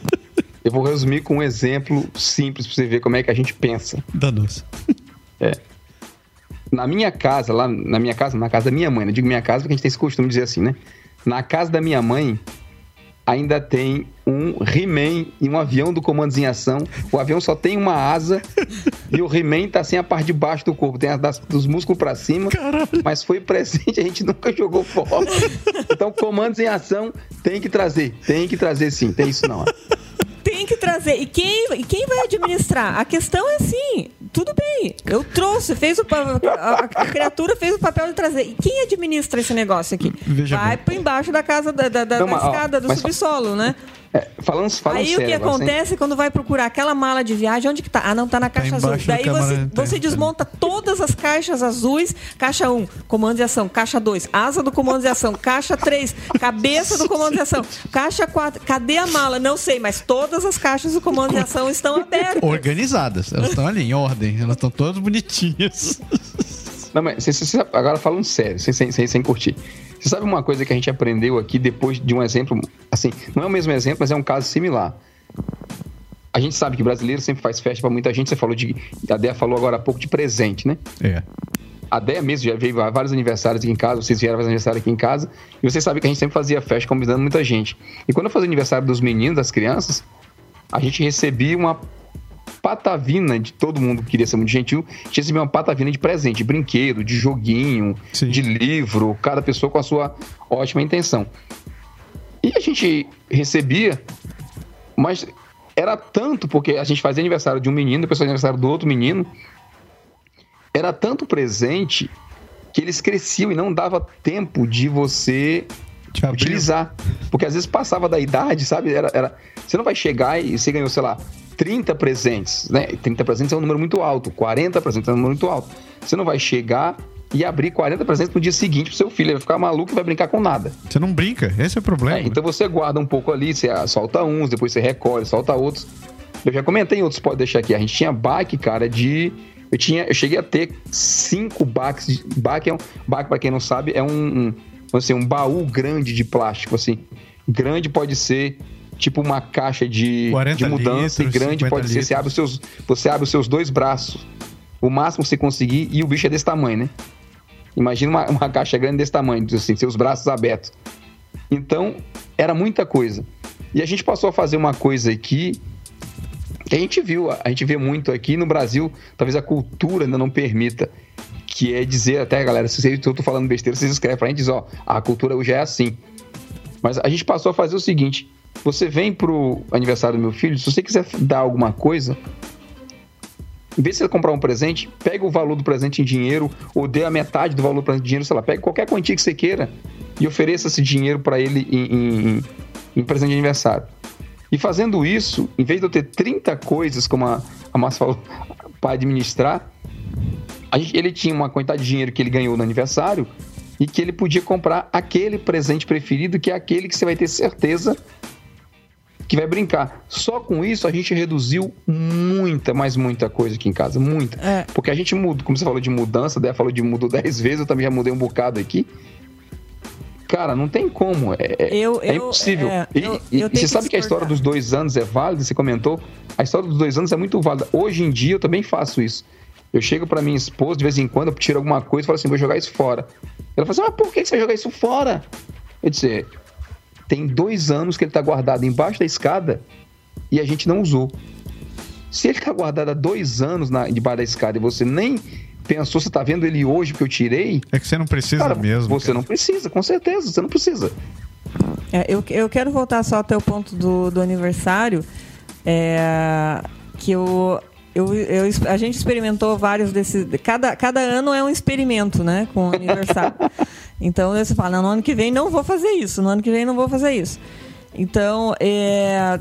Eu vou resumir com um exemplo simples pra você ver como é que a gente pensa. Danoso. Na minha casa, lá na minha casa, na casa da minha mãe, né? digo minha casa porque a gente tem esse costume de dizer assim, né? Na casa da minha mãe ainda tem um He-Man e um avião do Comandos em Ação. O avião só tem uma asa e o He-Man tá sem a parte de baixo do corpo, tem a das, dos músculos pra cima. Mas foi presente, a gente nunca jogou fora. Então, Comandos em Ação tem que trazer, tem que trazer sim, tem isso não. Tem que trazer. E quem, e quem vai administrar? A questão é assim: tudo bem, eu trouxe, fez o, a, a criatura fez o papel de trazer. E quem administra esse negócio aqui? Veja vai bem. para embaixo da casa da, da, da- Não, da mas, ó, escada, do subsolo, né? É, falando, falando Aí o sério, que agora, sem- acontece quando vai procurar aquela mala de viagem? Onde que tá? Ah, não, tá na caixa azul. embaixo da Daí você, tá, você tá. desmonta todas as caixas azuis. Caixa 1, comando de ação. Caixa 2, asa do comando de ação. Caixa 3, cabeça do comando de ação. Caixa 4, cadê a mala? Não sei, mas todas as caixas do comando de ação estão abertas. Organizadas. Elas estão ali em ordem. Elas estão todas bonitinhas. Não, mas agora falando sério, sem, sem, sem, sem curtir. Você sabe uma coisa que a gente aprendeu aqui depois de um exemplo, assim, não é o mesmo exemplo, mas é um caso similar. A gente sabe que brasileiro sempre faz festa pra muita gente. Você falou de. A Dea falou agora há pouco de presente, né? É. A Dea mesmo já veio a vários aniversários aqui em casa, vocês vieram fazer aniversário aqui em casa, e vocês sabem que a gente sempre fazia festa convidando muita gente. E quando eu fazia aniversário dos meninos, das crianças, a gente recebia uma patavina de todo mundo que queria ser muito gentil, a gente recebia uma patavina de presente, de brinquedo, de joguinho, Sim. de livro, cada pessoa com a sua ótima intenção. E a gente recebia, mas era tanto, porque a gente fazia aniversário de um menino, depois fazia aniversário do outro menino, era tanto presente que eles cresciam e não dava tempo de você Te utilizar. Porque às vezes passava da idade, sabe? Era, era, você não vai chegar e você ganhou, sei lá, 30 presentes, né? 30 presentes é um número muito alto, 40 presentes é um número muito alto. Você não vai chegar e abrir 40 presentes no dia seguinte pro seu filho, ele vai ficar maluco e vai brincar com nada. Você não brinca. Esse é o problema. É, então você guarda um pouco ali, você ah, solta uns, depois você recolhe, solta outros. Eu já comentei em outros, pode deixar aqui. A gente tinha baque, cara, de. Eu, tinha, eu cheguei a ter cinco baques. De, baque, é um, baque, pra quem não sabe, é um, um, dizer, um baú grande de plástico, assim. Grande pode ser tipo uma caixa de, 40 de mudança litros, grande 50 pode ser, você abre, os seus, você abre os seus dois braços. O máximo que você conseguir, e o bicho é desse tamanho, né? Imagina uma, uma caixa grande desse tamanho, assim, seus braços abertos. Então, era muita coisa. E a gente passou a fazer uma coisa aqui que a gente viu, a gente vê muito aqui no Brasil, talvez a cultura ainda não permita, que é dizer até, galera, se eu tô falando besteira, vocês escrevem pra gente e diz, ó, a cultura hoje é assim. Mas a gente passou a fazer o seguinte, você vem pro aniversário do meu filho, se você quiser dar alguma coisa, em vez de comprar um presente, pega o valor do presente em dinheiro ou dê a metade do valor do presente em dinheiro, sei lá, pega qualquer quantia que você queira e ofereça esse dinheiro para ele em, em- em- presente de aniversário. E fazendo isso, em vez de eu ter 30 coisas, como a, a Márcia falou, para administrar, gente- ele tinha uma quantidade de dinheiro que ele ganhou no aniversário e que ele podia comprar aquele presente preferido, que é aquele que você vai ter certeza que vai brincar. Só com isso a gente reduziu muita, mas muita coisa aqui em casa, muita. É. Porque a gente muda, como você falou de mudança, a falou de mudou 10 vezes, eu também já mudei um bocado aqui. Cara, não tem como. É, é eu, é impossível. É, e, eu, e, eu você sabe que a história dos dois anos é válida? Você comentou. A história dos dois anos é muito válida. Hoje em dia eu também faço isso. Eu chego para minha esposa, de vez em quando, eu tiro alguma coisa e falo assim: vou jogar isso fora. Ela fala assim: mas por que você vai jogar isso fora? Eu disse: tem dois anos que ele está guardado embaixo da escada e a gente não usou. Se ele está guardado há dois anos na, debaixo da escada e você nem pensou, você está vendo ele hoje que eu tirei. É que você não precisa cara, mesmo. Você cara. não precisa, com certeza, você não precisa. É, eu, eu quero voltar só até o ponto do, do aniversário. É, que eu, eu, eu, a gente experimentou vários desses. Cada, cada ano é um experimento, né? Com o aniversário. então você fala, no ano que vem não vou fazer isso, no ano que vem não vou fazer isso. Então, é,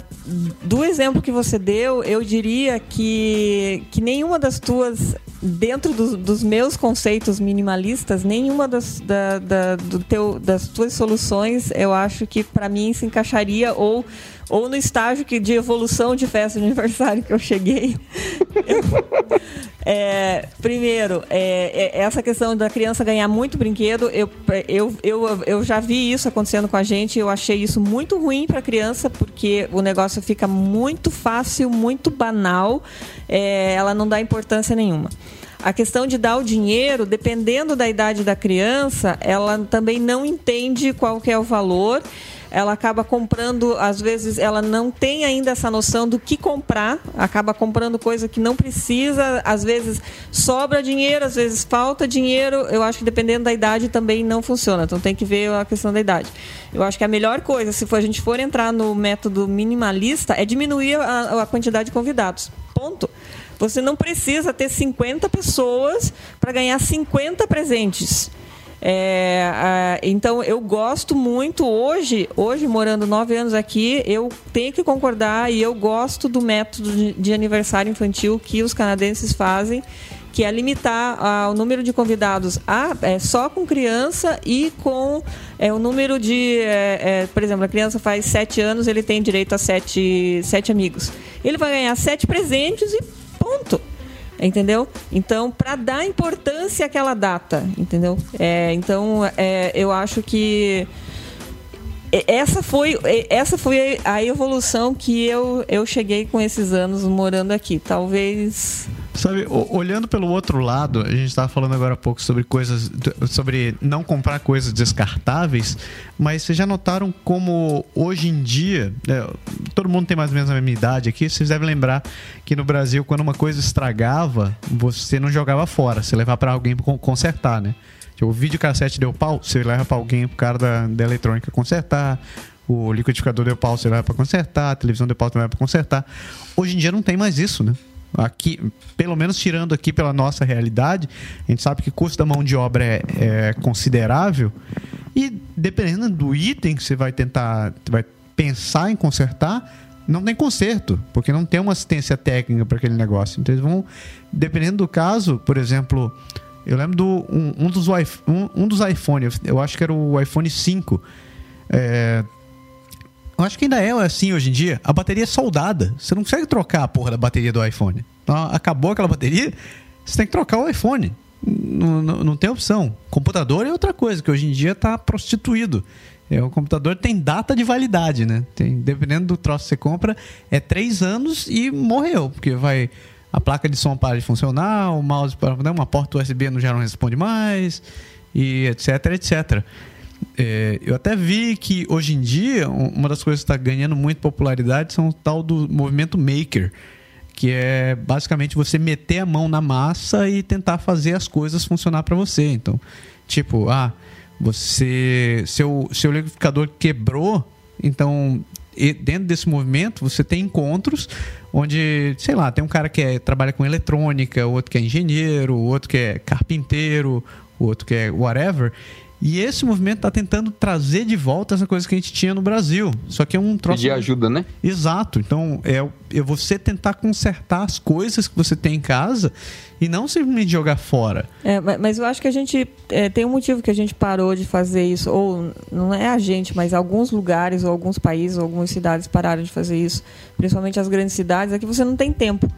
do exemplo que você deu, eu diria que, que nenhuma das tuas, dentro do, dos meus conceitos minimalistas, nenhuma das, da, da, do teu, das tuas soluções, eu acho que para mim se encaixaria ou ou no estágio que, de evolução de festa de aniversário que eu cheguei. é, primeiro, é, é, essa questão da criança ganhar muito brinquedo, eu, eu, eu, eu já vi isso acontecendo com a gente, eu achei isso muito ruim para a criança, porque o negócio fica muito fácil, muito banal, é, ela não dá importância nenhuma. A questão de dar o dinheiro, dependendo da idade da criança, ela também não entende qual que é o valor ela acaba comprando, às vezes ela não tem ainda essa noção do que comprar, acaba comprando coisa que não precisa, às vezes sobra dinheiro, às vezes falta dinheiro. Eu acho que dependendo da idade também não funciona, então tem que ver a questão da idade. Eu acho que a melhor coisa, se for, a gente for entrar no método minimalista, é diminuir a, a quantidade de convidados. Ponto. Você não precisa ter 50 pessoas para ganhar 50 presentes. É, então eu gosto muito hoje, hoje morando nove anos aqui, eu tenho que concordar e eu gosto do método de, de aniversário infantil que os canadenses fazem que é limitar o número de convidados a, é, só com criança e com é, o número de. É, é, por exemplo, a criança faz sete anos, ele tem direito a sete, sete amigos. Ele vai ganhar sete presentes e ponto entendeu? Então, para dar importância àquela data, entendeu? É, então, é, eu acho que essa foi, essa foi a evolução que eu, eu cheguei com esses anos morando aqui. Talvez Sabe, olhando pelo outro lado, a gente estava falando agora há pouco sobre coisas, sobre não comprar coisas descartáveis, mas vocês já notaram como hoje em dia, né, todo mundo tem mais ou menos a mesma idade aqui, vocês devem lembrar que no Brasil, quando uma coisa estragava, você não jogava fora, você levava para alguém consertar, né? Tipo, o videocassete deu pau, você leva para alguém, pro cara da, da eletrônica consertar, o liquidificador deu pau, você leva para consertar, a televisão deu pau, você leva para consertar. Hoje em dia não tem mais isso, né? Aqui, pelo menos tirando aqui pela nossa realidade, a gente sabe que o custo da mão de obra é, é considerável e dependendo do item que você vai tentar, vai pensar em consertar, não tem conserto, porque não tem uma assistência técnica para aquele negócio. Então eles vão, dependendo do caso, por exemplo, eu lembro do um, um dos um, um dos iPhones, eu acho que era o iPhone 5. É, eu acho que ainda é assim hoje em dia. A bateria é soldada. Você não consegue trocar a porra da bateria do iPhone. Então, acabou aquela bateria, você tem que trocar o iPhone. Não, não, não tem opção. Computador é outra coisa, que hoje em dia está prostituído. É, o computador tem data de validade, né? Tem, dependendo do troço que você compra, é três anos e morreu. Porque vai. A placa de som para de funcionar, o mouse para. Né, uma porta USB não já não responde mais, e etc, etc. É, eu até vi que hoje em dia uma das coisas que está ganhando muito popularidade são o tal do movimento maker, que é basicamente você meter a mão na massa e tentar fazer as coisas funcionar para você. Então, tipo, ah, você seu seu liquidificador quebrou, então dentro desse movimento você tem encontros onde, sei lá, tem um cara que é, trabalha com eletrônica, outro que é engenheiro, outro que é carpinteiro, outro que é whatever, E esse movimento está tentando trazer de volta essa coisa que a gente tinha no Brasil. Só que é um troço. Pedir ajuda, né? Exato. Então, é, é você tentar consertar as coisas que você tem em casa e não simplesmente jogar fora. É, mas eu acho que a gente. É, tem um motivo que a gente parou de fazer isso. Ou não é a gente, mas alguns lugares, ou alguns países, ou algumas cidades pararam de fazer isso. Principalmente as grandes cidades, é que você não tem tempo.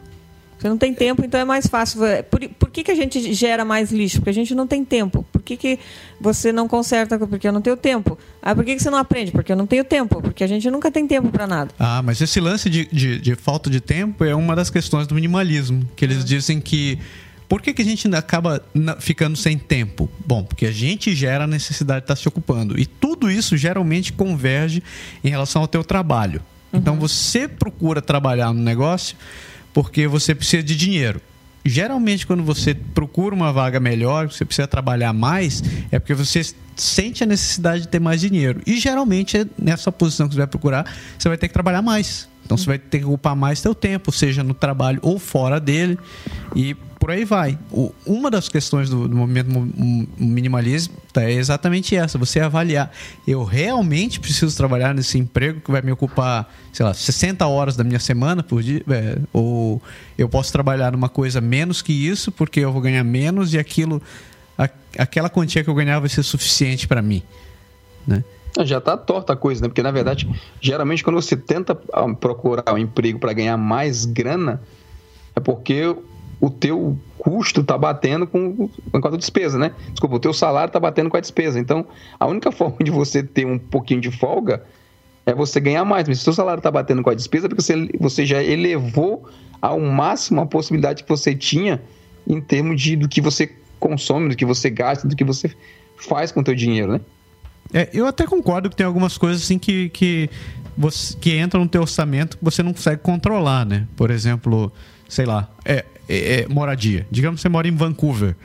Você não tem tempo, então é mais fácil. Por, por que, que a gente gera mais lixo? Porque a gente não tem tempo. Por que, que você não conserta? Porque eu não tenho tempo. Ah, por que, que você não aprende? Porque eu não tenho tempo. Porque a gente nunca tem tempo para nada. Ah, mas esse lance de, de, de, falta de tempo é uma das questões do minimalismo. Que eles é. dizem que. Por que, que a gente acaba ficando sem tempo? Bom, porque a gente gera a necessidade de estar se ocupando. E tudo isso geralmente converge em relação ao teu trabalho. Então uhum. você procura trabalhar no negócio porque você precisa de dinheiro. Geralmente, quando você procura uma vaga melhor, você precisa trabalhar mais, é porque você sente a necessidade de ter mais dinheiro. E geralmente, nessa posição que você vai procurar, você vai ter que trabalhar mais. Então, você vai ter que ocupar mais seu tempo, seja no trabalho ou fora dele. E por aí vai. O, uma das questões do, do movimento minimalista é exatamente essa: você avaliar. Eu realmente preciso trabalhar nesse emprego que vai me ocupar, sei lá, 60 horas da minha semana por dia? É, ou eu posso trabalhar numa coisa menos que isso, porque eu vou ganhar menos e aquilo, a, aquela quantia que eu ganhar vai ser suficiente para mim. Né? Já está torta a coisa, né? Porque na verdade, geralmente quando você tenta ah, procurar um emprego para ganhar mais grana, é porque o teu custo está batendo com, com a despesa, né? Desculpa, o teu salário está batendo com a despesa. Então, a única forma de você ter um pouquinho de folga é você ganhar mais. Mas se o seu salário está batendo com a despesa, é porque você, você já elevou ao máximo a possibilidade que você tinha em termos de do que você consome, do que você gasta, do que você faz com o teu dinheiro, né? É, eu até concordo que tem algumas coisas assim que, que, você, que entram no teu orçamento que você não consegue controlar, né? Por exemplo, sei lá, é, é, é, moradia. Digamos que você mora em Vancouver.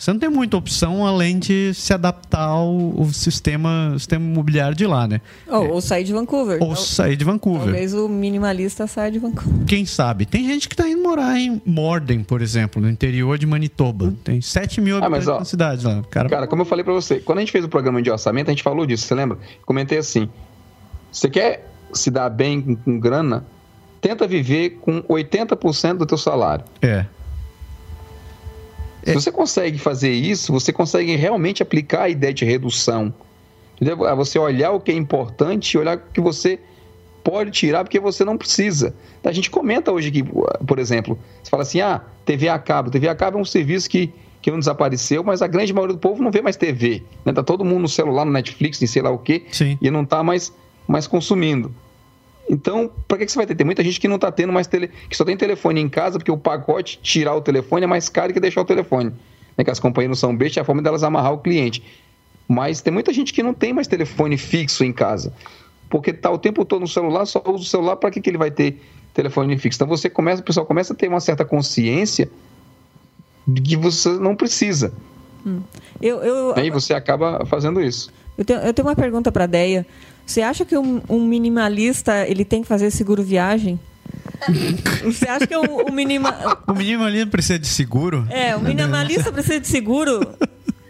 Você não tem muita opção além de se adaptar ao, ao sistema, sistema imobiliário de lá, né? Ou, é. ou sair de Vancouver. Ou sair de Vancouver. Talvez o minimalista saia de Vancouver. Quem sabe? Tem gente que está indo morar em Morden, por exemplo, no interior de Manitoba. Tem 7 mil habitantes ah, mas, ó, na cidade lá. Cara... cara, como eu falei para você, quando a gente fez o programa de orçamento, a gente falou disso, você lembra? Comentei assim, você quer se dar bem com, com grana, tenta viver com 80% do teu salário. É. Se você consegue fazer isso, você consegue realmente aplicar a ideia de redução. Entendeu? Você olhar o que é importante e olhar o que você pode tirar porque você não precisa. A gente comenta hoje que, por exemplo, você fala assim, ah, TV a cabo. TV a cabo é um serviço que, que não desapareceu, mas a grande maioria do povo não vê mais TV. Né? Tá todo mundo no celular, no Netflix, em sei lá o quê, Sim. e não está mais, mais consumindo. Então, para que, que você vai ter? Tem muita gente que não está tendo mais tele, que só tem telefone em casa, porque o pacote tirar o telefone é mais caro que deixar o telefone. Né? Que as companhias não são bestas, é a forma delas amarrar o cliente. Mas tem muita gente que não tem mais telefone fixo em casa. Porque está o tempo todo no celular, só usa o celular, para que, que ele vai ter telefone fixo? Então você começa, o pessoal começa a ter uma certa consciência de que você não precisa. Hum. Eu, eu... E aí você acaba fazendo isso. Eu tenho, eu tenho uma pergunta para a Deia. Você acha que um, um, minimalista ele tem que fazer seguro viagem? Você acha que o, minima... o minimalista precisa de seguro? É, o minimalista precisa de seguro.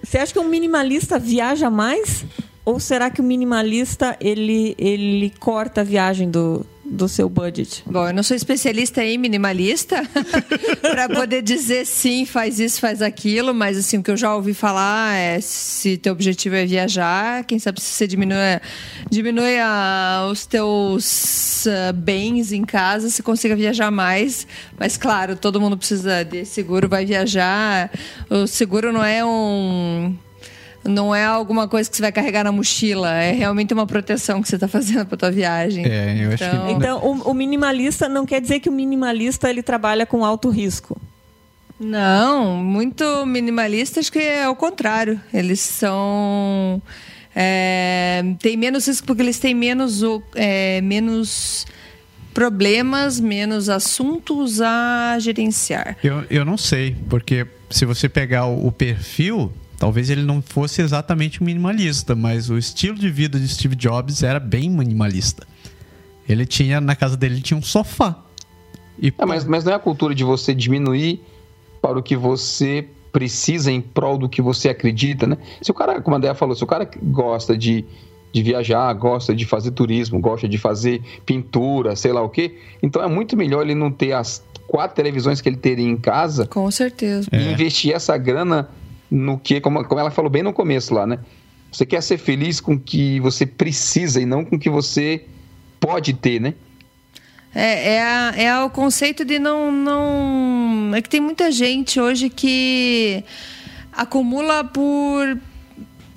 Você acha que um minimalista viaja mais? Ou será que o minimalista ele, ele corta a viagem do, do seu budget? Bom, eu não sou especialista em minimalista para poder dizer sim, faz isso, faz aquilo, mas assim, o que eu já ouvi falar é se teu objetivo é viajar, quem sabe se você diminui, diminui a, os teus uh, bens em casa, você consiga viajar mais. Mas claro, todo mundo precisa de seguro, vai viajar. O seguro não é um não é alguma coisa que você vai carregar na mochila, é realmente uma proteção que você está fazendo para tua viagem. É, eu acho então, que... então o, o, minimalista não quer dizer que o minimalista ele trabalha com alto risco. Não, muito minimalista acho que é o contrário. Eles são é, tem menos risco porque eles têm menos é, menos problemas, menos assuntos a gerenciar. Eu, eu não sei, porque se você pegar o, o perfil Talvez ele não fosse exatamente minimalista, mas o estilo de vida de Steve Jobs era bem minimalista. Ele tinha, na casa dele, tinha um sofá. E... É, mas, mas não é a cultura de você diminuir para o que você precisa em prol do que você acredita, né? Se o cara, como a Andrea falou, se o cara gosta de, de viajar, gosta de fazer turismo, gosta de fazer pintura, sei lá o quê, então é muito melhor ele não ter as quatro televisões que ele teria em casa. Com certeza. E é. investir essa grana no que, como, como ela falou bem no começo lá, né? Você quer ser feliz com o que você precisa e não com o que você pode ter, né? É, é, a, é o conceito de não, não. É que tem muita gente hoje que acumula por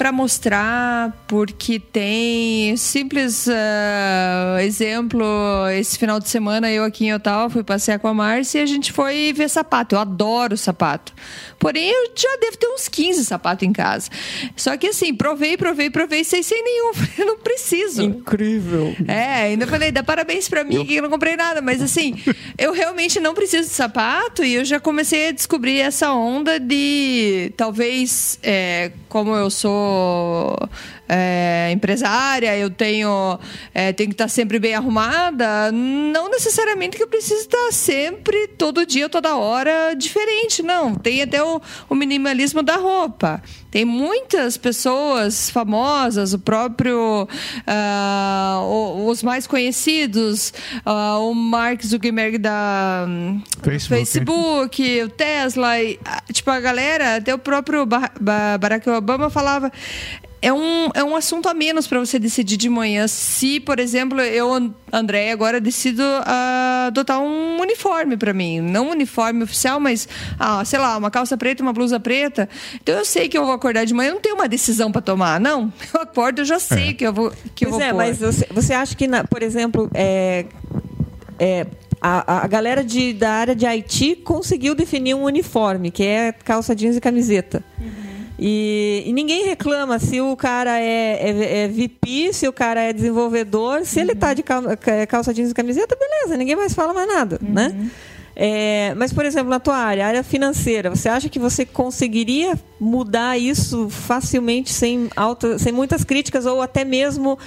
para mostrar, porque tem simples uh, exemplo. Esse final de semana eu aqui em Ottawa fui passear com a Márcia e a gente foi ver sapato. Eu adoro sapato. Porém, eu já devo ter uns 15 sapatos em casa. Só que assim, provei, provei, provei, sem, sem nenhum. Eu não preciso. Incrível. É, ainda falei, dá parabéns para mim eu... que eu não comprei nada. Mas assim, eu realmente não preciso de sapato e eu já comecei a descobrir essa onda de talvez, é, como eu sou 哦 é, empresária, eu tenho, é, tenho que estar sempre bem arrumada, não necessariamente que eu precise estar sempre, todo dia, toda hora, diferente, não. Tem até o, o minimalismo da roupa. Tem muitas pessoas famosas, o próprio, uh, os mais conhecidos, uh, o Mark Zuckerberg da Facebook, Facebook o Tesla, e, tipo a galera, até o próprio Barack Obama falava é um, é um assunto a menos para você decidir de manhã. Se, por exemplo, eu, André, agora decido uh, adotar um uniforme para mim. Não um uniforme oficial, mas, ah, sei lá, uma calça preta, uma blusa preta. Então eu sei que eu vou acordar de manhã, eu não tenho uma decisão para tomar. Não, eu acordo, eu já sei é. que eu vou que pois eu vou é, pôr. mas você, você acha que, na, por exemplo, é, é, a, a galera de, da área de Haiti conseguiu definir um uniforme, que é calça jeans e camiseta. Uhum. E, e, ninguém reclama se o cara é, é, é, VP, se o cara é desenvolvedor. Se uhum. ele está de calça jeans e camiseta, beleza, ninguém mais fala mais nada, né? uhum. né? É, mas, por exemplo, na tua área, área financeira, você acha que você conseguiria mudar isso facilmente, sem, alta, sem muitas críticas, ou até mesmo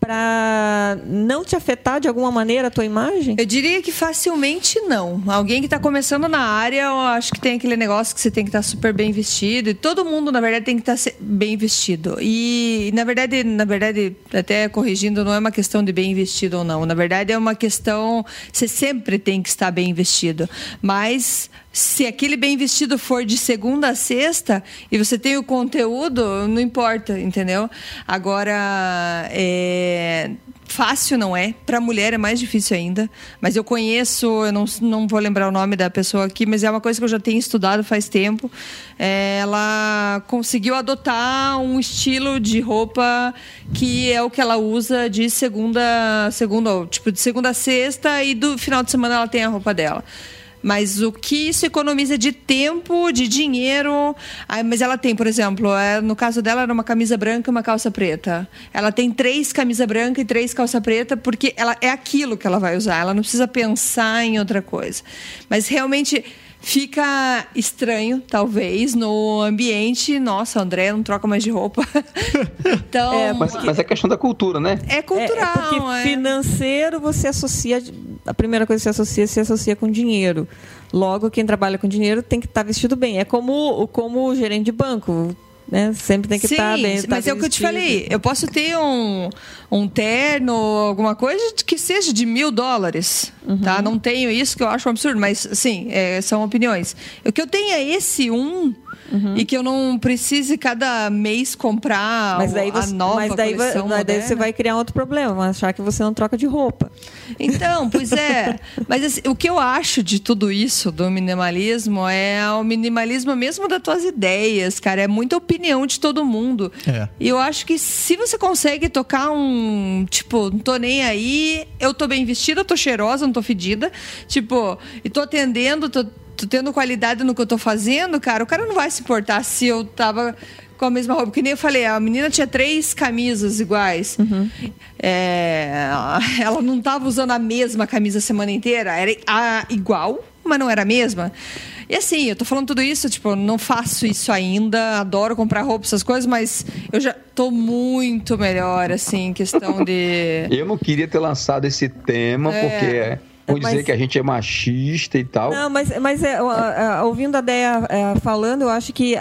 para não te afetar de alguma maneira a tua imagem? Eu diria que facilmente não. Alguém que está começando na área, eu acho que tem aquele negócio que você tem que estar tá super bem vestido, e todo mundo, na verdade, tem que estar tá bem vestido. E, na verdade, na verdade, até corrigindo, não é uma questão de bem vestido ou não. Na verdade, é uma questão. Você sempre tem que estar bem vestido. Mas se aquele bem vestido for de segunda a sexta e você tem o conteúdo, não importa, entendeu? Agora, é, fácil não é. Para mulher é mais difícil ainda. Mas eu conheço, eu não, não vou lembrar o nome da pessoa aqui, mas é uma coisa que eu já tenho estudado faz tempo. É, ela conseguiu adotar um estilo de roupa que é o que ela usa de segunda, segunda, tipo de segunda a sexta e do final de semana ela tem a roupa dela. Mas o que isso economiza de tempo, de dinheiro. Ah, mas ela tem, por exemplo, é, no caso dela era uma camisa branca e uma calça preta. Ela tem três camisa branca e três calça preta porque ela é aquilo que ela vai usar. Ela não precisa pensar em outra coisa. Mas realmente fica estranho, talvez, no ambiente. Nossa, André não troca mais de roupa. então, é, mas, mas, é questão da cultura, né? É cultural. É, é porque é. financeiro você associa. A primeira coisa que você associa, se associa com dinheiro. Logo, quem trabalha com dinheiro tem que estar vestido bem. É como, como o gerente de banco né? Sempre tem que Sim, estar bem. Mas é o que eu te falei. Eu posso ter um, um terno, alguma coisa que seja de mil dólares, uhum. tá? Não tenho isso que eu acho um absurdo, mas sim, é, são opiniões. O que eu tenho é esse um Uhum. e que eu não precise cada mês comprar mas daí você, a nova mas daí, coleção mas daí você vai criar outro problema, achar que você não troca de roupa. Então, pois é. mas assim, o que eu acho de tudo isso, do minimalismo, é o minimalismo mesmo das tuas ideias, cara. É muita opinião de todo mundo. É. E eu acho que se você consegue tocar um, tipo, não tô nem aí, eu tô bem vestida, tô cheirosa, não tô fedida, tipo, e tô atendendo, tô tô tendo qualidade no que eu tô fazendo, cara, o cara não vai se importar se eu tava com a mesma roupa. Que nem eu falei, a menina tinha três camisas iguais. Uhum. É, ela não tava usando a mesma camisa a semana inteira, era a, igual, mas não era a mesma. E assim, eu tô falando tudo isso, tipo, não faço isso ainda, adoro comprar roupa, essas coisas, mas eu já tô muito melhor, assim, em questão de. Eu não queria ter lançado esse tema, é. porque Vão Mas- dizer que a gente é machista e tal. Não, mas, mas é, a- a- ouvindo a Deia é, falando, eu acho que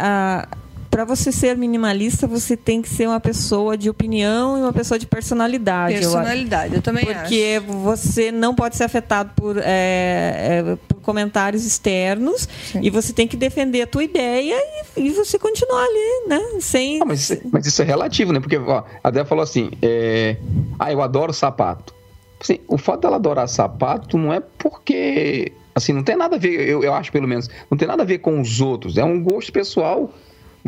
para você ser minimalista, você tem que ser uma pessoa de opinião e uma pessoa de personalidade. eu acho. Personalidade, eu também Porque você não pode ser afetado por, é, é, por comentários externos e você tem que defender a tua ideia e, e você continuar ali, né? Sem. Ah, mas, isso- mas isso é relativo, né? Porque ó, a Débora falou assim: é, ah, eu adoro sapato. Assim, o fato dela adorar sapato não é porque. Assim, não tem nada a ver, eu, eu acho pelo menos, não tem nada a ver com os outros. É um gosto pessoal.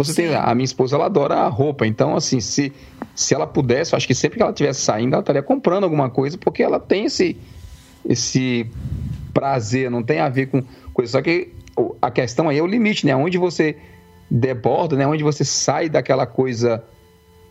Você tem. A minha esposa, ela adora a roupa. Então, assim, se, se ela pudesse, eu acho que sempre que ela estivesse saindo, ela estaria comprando alguma coisa, porque ela tem esse, esse prazer, não tem a ver com coisa. Só que a questão aí é o limite, né? Onde você deborda, né? Onde você sai daquela coisa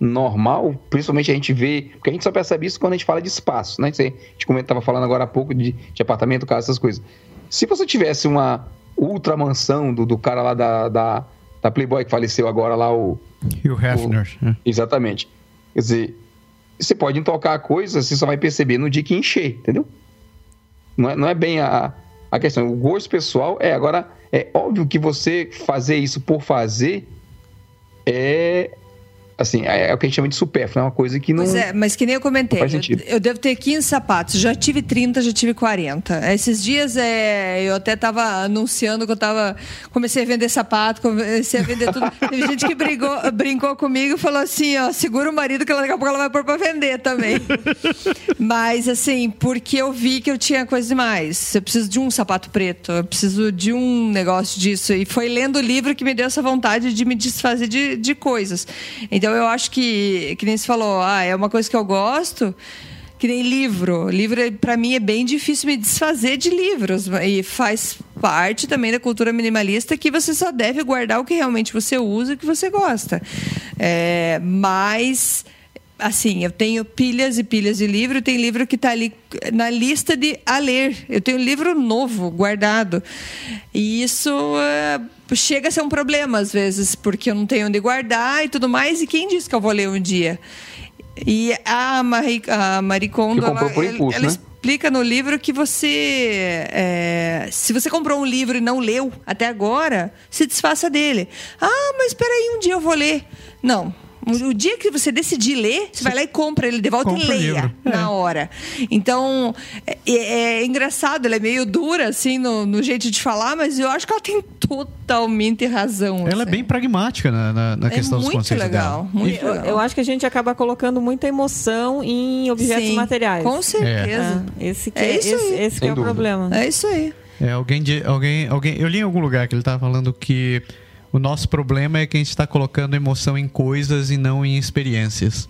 normal, principalmente a gente vê, porque a gente só percebe isso quando a gente fala de espaço, né? A gente estava falando agora há pouco de, de apartamento, casa, essas coisas. Se você tivesse uma ultra mansão do, do cara lá da, da, da Playboy que faleceu agora lá, o, Hugh Hefner. né? Exatamente. Quer dizer, você pode intocar a coisa, você só vai perceber no dia que encher, entendeu? Não é, não é bem a, a questão. O gosto pessoal é. Agora, é óbvio que você fazer isso por fazer é. Assim, é, é o que a gente chama de supérfluo, é uma coisa que não. Pois é, mas que nem eu comentei, eu, eu devo ter 15 sapatos, já tive 30, já tive 40. Esses dias é, eu até estava anunciando que eu tava. Comecei a vender sapato, comecei a vender tudo. Teve gente que brigou, brincou comigo e falou assim: ó, segura o marido que ela- daqui a pouco ela vai pôr pra vender também. mas assim, porque eu vi que eu tinha coisa demais. Eu preciso de um sapato preto, eu preciso de um negócio disso. E foi lendo o livro que me deu essa vontade de me desfazer de, de coisas. Então eu acho que, que nem se falou, ah, é uma coisa que eu gosto. Que nem livro. Livro, para mim, é bem difícil me desfazer de livros. E faz parte também da cultura minimalista que você só deve guardar o que realmente você usa e que você gosta. É, mas assim, eu tenho pilhas e pilhas de livro, tem livro que está ali na lista de a ler. Eu tenho um livro novo guardado. E isso eh, chega a ser um problema às vezes, porque eu não tenho onde guardar e tudo mais. E quem disse que eu vou ler um dia? E a Marie, a Marie Kondo, ela- impulso, ela né? explica no livro que você. é, se você comprou um livro e não leu até agora, se desfaça dele. Ah, mas espera aí, um dia eu vou ler. Não. O dia que você decidir ler, você vai lá e compra ele de volta e compra leia na É. hora. Então, é, é engraçado, ela é meio dura, assim, no, no jeito de falar, mas eu acho que ela tem totalmente razão. Ela é assim. bem pragmática na, na, na É questão dos muito conceitos legal, dela. muito Eu, legal. eu acho que a gente acaba colocando muita emoção em objetos Sim, materiais. Com certeza. É, esse que É é, isso esse, esse que é o problema. É isso aí. É, alguém, de- alguém, alguém. Eu li em algum lugar que ele estava falando que o nosso problema é que a gente está colocando emoção em coisas e não em experiências.